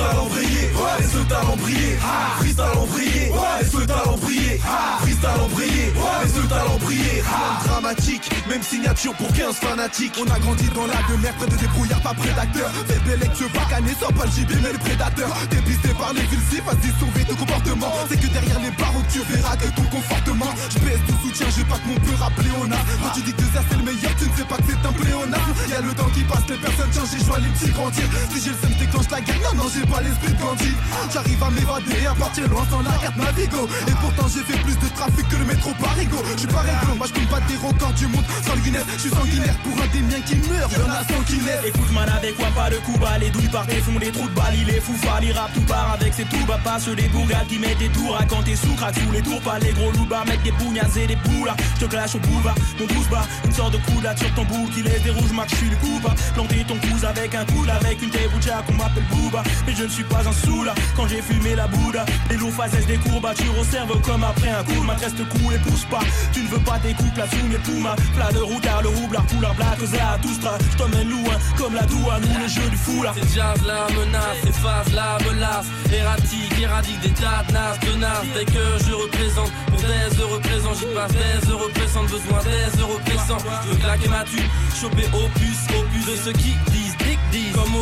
S16: Freestyle embrayé, ouais, laisse le talent briller. Freestyle embrayé, ouais, laisse le talent briller. Freestyle embrayé, ouais, laisse le talent briller. Dramatique, même signature pour 15 fanatiques.
S15: On a grandi dans la demeure près de débrouillards, pas prédateurs. Des bélec, pas cané, sans pas le gibier, mais le prédateur. Dépisté par les villes, vas-y, sauver ton comportement. C'est que derrière les barreaux, tu verras que ton confortement. Je baisse tout soutien, j'ai pas que mon peu rappeler on a. Quand tu dis que ça c'est le meilleur, tu ne sais pas que c'est un pléonasme. Y'a le temps qui passe, les personnes changent, j'ai joie les petits grandir. Si j'ai le seum, déclenche la guerre, non, non, j'ai pas l'esprit Gandhi. J'arrive à m'évader, à partir loin sans la carte Navigo. Et pourtant j'ai fait plus de trafic que le métro Parigo. Je suis pas réglo, moi je peux des records du monde sanguinaire. Je suis sanguinaire pour un des miens qui meurt, y'en a 100 qui naissent.
S17: Écoute man avec quoi pas de coup bas Les douilles par font des trous de balles Il est fou il rappe tout part avec ses tout bas Pas sur les bourgades qui mettent des tours À quand t'es sous crack sous les tours Pas les gros loups bas Mettre des bougnazes et des boules Je te clash au boulevard Mon douce bas Une sorte de coup là sur ton bout Qui laisse des rouges max je suis le coup Planter ton couze avec un coude Avec une téboucha qu'on m'appelle Booba Je ne suis pas un sou là Quand j'ai fumé la bouddha Les loups fassent des courbatures au cerveau comme après un coup Ma reste cool et pousse pas. Tu ne veux pas des là sous mes poumas. Plat de routard, le roublard, couleur black, à tout stra Je t'emmène loin comme la doua Nous le jeu du fou là
S18: C'est jazz la menace, phase la menace. Erratique, éradique des tas de nas, de nas Dès que je représente, pour des heureux présents J'y passe. Des heureux pressants, besoin des heureux pressants Je veux claquer ma tue, choper opus, opus De ceux qui disent, dick, disent Comme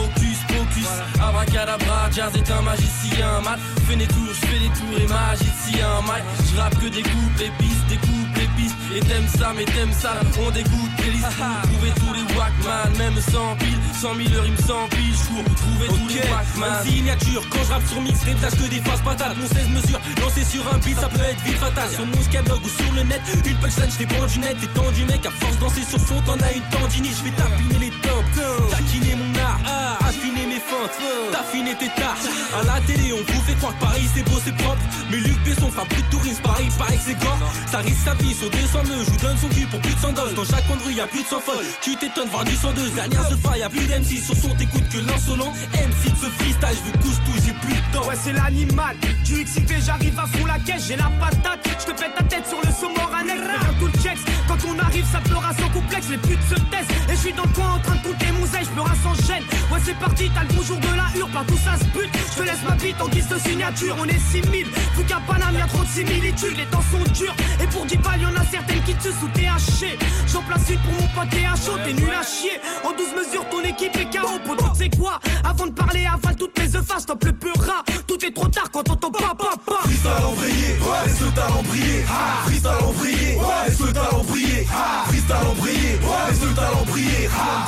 S18: Abracadabra Jazz est un magicien, mat Fais des tours, je fais des tours et magicien Mike, je rappe que des couples, les pistes, des couples, les pistes. Et t'aimes ça, mais t'aimes ça, on dégoûte les listes. Trouver tous les Wackman, même sans pile Cent mille heures, il me s'empile, j'cours Trouver tous les Wackman
S17: Signature, quand je rappe sur mix, des tâches que des faces patates Mon 16 mesures, lancé sur un beat, ça peut être vite fatal. Sur mon skyblog ou sur le net, une punchline, j't'ai du net. T'es tendu mec, à force danser sur son, t'en as une tendinite. Je vais tapiner les tempes, taquiner mon art, affiner feintes Taffiner tes tâches, à la télé on vous fait croire que Paris c'est beau, c'est propre. Mais Luc Besson fera plus de tourisme, Paris, pareil que c'est gore. Ça risque sa vie sur 200 nœuds, je vous donne son cul pour plus de 100 doses Dans chaque rue y'a plus de 100 folles, tu t'étonnes voir du 102 Dernière de pas, y'a plus d'MC, sur son t'écoutes que l'insolent. MC de ce freestyle, je vous couche tout, j'ai plus de temps.
S15: Ouais c'est l'animal, du XIV j'arrive à fond la caisse, j'ai la patate Je te pète ta tête sur le saumon le checks Quand on arrive ça pleura sans complexe, les putes se taisent. Et je suis dans le coin en train de compter mon zèle, je pleura sans gêne. Ouais c'est parti, t'as le bonjour de la hurle, partout ça se bute. Je te laisse ma bite en guise de signature, on est 6000 Vu qu'à Paname y'a trop de similitudes, les temps sont durs. Et pour 10 balles y'en a certaines qui te sous THC J'en place une pour mon pote THO, t'es nul à chier. En 12 mesures ton équipe est KO, poteau c'est quoi? Avant de parler avale toutes mes œufs. Stop le peu rat Tout est trop tard quand on t'entend pas pas. Pas
S16: Freestyle embrayé, ouais, laisse le talent briller. Talent.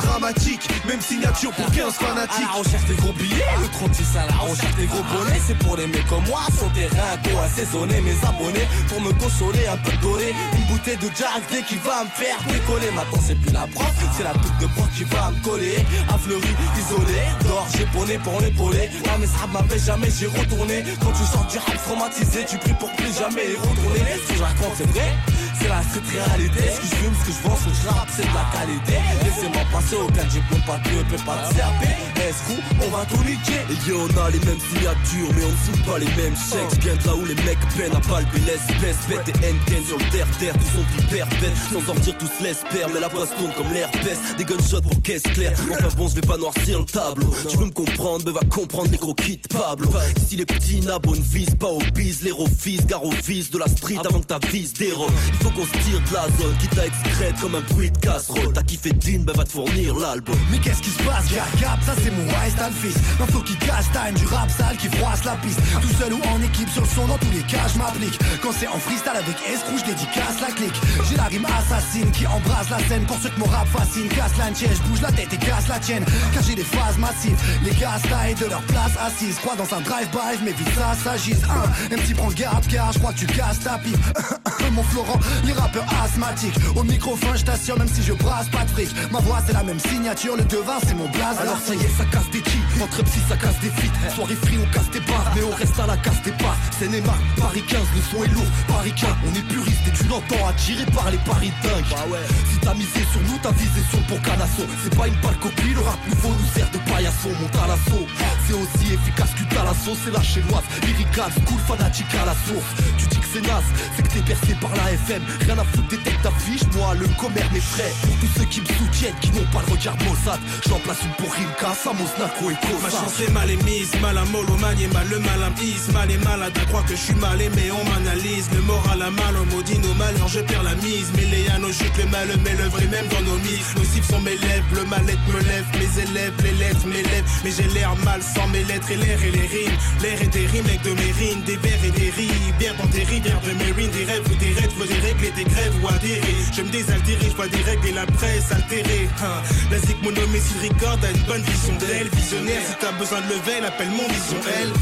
S16: Dramatique, même signature pour 15 fanatiques.
S18: À la recherche des gros billets, le 36 à la recherche des gros bonnets C'est pour les mecs comme moi, terrain, quoi assaisonner mes abonnés Pour me consoler, un peu doré Une bouteille de Jack Day qui va me faire décoller. Maintenant c'est plus la prof, c'est la toute de prof qui va me coller. À Fleury, isolé, d'or, j'ai poney pour l'épauler. Ah mais ça m'avait jamais, j'ai retourné. Quand tu sors du rap traumatisé, tu pries pour plus jamais y retourner. Ce que je raconte c'est vrai c'est la street réalité, ce que je fume, ce que je vends, ce que je rappe, c'est de la qualité. Laissez-moi passer, aucun diplôme, pas de peut pas de CRP. Est-ce on va tout niquer?
S19: Et on a les mêmes signatures, mais on ne signe pas les mêmes chèques. Bien de là où les mecs peinent à palper l'espèce. Bête et Henken sur le terre-terre, tous sont hyper bêtes. Sans sortir, tous l'espèrent, mais la poisse tourne comme l'herpès. Des gunshots pour caisse claire. Enfin bon, je vais pas noircir le tableau. Tu veux me comprendre, mais va comprendre les gros kits Pablo. Si les petits nabos ne pas au bise, les fils, gare au de la street avant que ta vise dérobe. Il qu'on se tire de la zone, quitte à excrète comme un bruit de casserole. T'as kiffé Dean, ben va te fournir l'album.
S16: Mais qu'est-ce qui se passe, gars? Cap, ça c'est mon Wise fils Un flow qui casse time, du rap sale qui froisse la piste. Tout seul ou en équipe sur le son, dans tous les cas je m'applique. Quand c'est en freestyle avec escroc, je dédicace la clique. J'ai la rime assassine qui embrasse la scène. Pour ceux que mon rap fascine, casse la je bouge la tête et casse la tienne. Car j'ai des phases massives, les gars taillent de leur place assise. Crois dans un drive-by, mais vite ça s'agisse. Un petit prends garde car je crois que tu casses ta pipe. (laughs) Mon Florent, les rappeurs asthmatiques. Au microphone, je t'assure, même si je brasse pas de fric Ma voix c'est la même signature, le devin c'est mon blaze.
S19: Alors ça y est, ça casse des cheats. Entre psy, ça casse des feats. Soirée free, on casse des barres Mais on reste à la casse des parts C'est Neymar, Paris 15, le son est lourd. Paris 15, on est puriste et tu l'entends attiré par les paris dingues. Bah ouais, si t'as misé sur nous, t'as visé sur pour Canasso. C'est pas une pâle copie, le rap nouveau nous sert de paillasson. Monte à l'assaut, c'est aussi efficace que Talasso C'est la chinoise, lyrical, cool, fanatique à la source. Tu dis que c'est naze, c'est que t'es percé par la FM Rien à foutre des têtes d'affiche, moi le commerce mes frais Pour tous ceux qui me soutiennent, qui n'ont pas le regard Mossad J'en place une pour Rimka, Samos, Nako et Kosa.
S7: Ma chance est mal émise, mal à mollo, manié mal le mal à Mal et malade à croire que je suis mal aimé, on m'analyse. Le moral à mal, on maudit nos malheurs, je perds la mise. Mais les nos chutes, le mal, mais le vrai même dans nos mises Nocifs sont mes lèvres, le mal-être me lève. Mes élèves, les lettres, lèvres. Mais j'ai l'air mal sans mes lettres et l'air et les rimes. L'air et des rimes avec de mes rimes, des vers et des Bien dans des rivières de mes rimes, des rêves ou des rêves, des régler des grèves ou adhérer. Je me désaltérer, je vois des règles et la presse altérée. Hein. La zik mon homicide record a une bonne vision d'elle. Visionnaire, si t'as besoin de level, appelle mon vision elle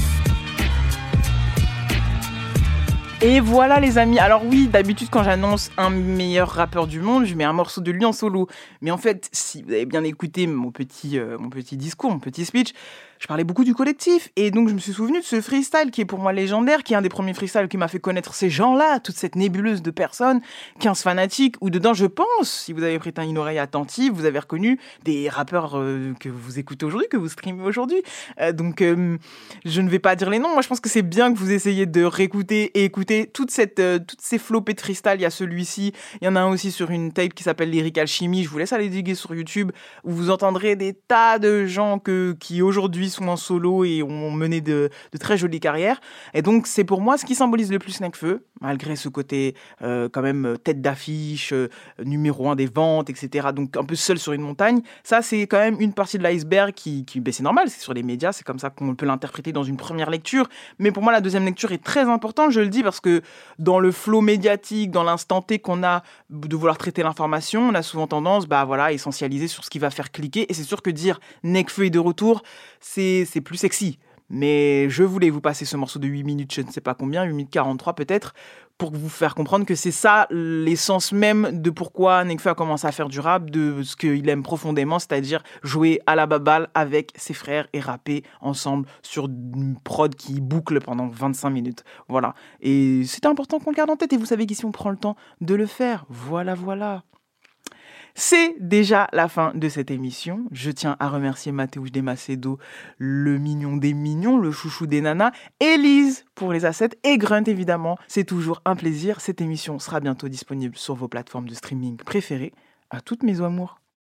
S1: Et voilà les amis. Alors oui, d'habitude quand j'annonce un meilleur rappeur du monde, je mets un morceau de lui en solo. Mais en fait, si vous avez bien écouté mon petit, euh, mon petit discours, mon petit speech, je parlais beaucoup du collectif. Et donc, je me suis souvenu de ce freestyle qui est pour moi légendaire, qui est un des premiers freestyles qui m'a fait connaître ces gens-là, toute cette nébuleuse de personnes, 15 fanatiques, où dedans, je pense, si vous avez prêté une oreille attentive, vous avez reconnu des rappeurs euh, que vous écoutez aujourd'hui, que vous streamez aujourd'hui. Euh, donc, euh, je ne vais pas dire les noms. Moi, je pense que c'est bien que vous essayiez de réécouter et écouter toute cette, toutes ces flopées de freestyle. Il y a celui-ci. Il y en a un aussi sur une tape qui s'appelle Lyric Alchimie. Je vous laisse aller diguer sur YouTube, où vous entendrez des tas de gens que, qui aujourd'hui sont en solo et ont mené de, très jolies carrières. Et donc, c'est pour moi ce qui symbolise le plus Nekfeu, malgré ce côté euh, quand même tête d'affiche, euh, numéro un des ventes, etc. Donc, un peu seul sur une montagne. Ça, c'est quand même une partie de l'iceberg qui, qui ben, c'est normal, c'est sur les médias, c'est comme ça qu'on peut l'interpréter dans une première lecture. Mais pour moi, la deuxième lecture est très importante, je le dis, parce que dans le flot médiatique, dans l'instant T qu'on a de vouloir traiter l'information, on a souvent tendance, bah voilà, à essentialiser sur ce qui va faire cliquer. Et c'est sûr que dire Nekfeu est de retour, c'est plus sexy. Mais je voulais vous passer ce morceau de 8 minutes, je ne sais pas combien, 8 minutes 43 peut-être, pour vous faire comprendre que c'est ça l'essence même de pourquoi Nekfeu a commencé à faire du rap, de ce qu'il aime profondément, c'est-à-dire jouer à la baballe avec ses frères et rapper ensemble sur une prod qui boucle pendant 25 minutes. Voilà. Et c'est important qu'on le garde en tête et vous savez qu'ici on prend le temps de le faire. Voilà, voilà. C'est déjà la fin de cette émission. Je tiens à remercier Mathéouche Desmacedo, le mignon des mignons, le chouchou des nanas, Elise pour les assets et Grunt évidemment. C'est toujours un plaisir. Cette émission sera bientôt disponible sur vos plateformes de streaming préférées. À toutes mes amours.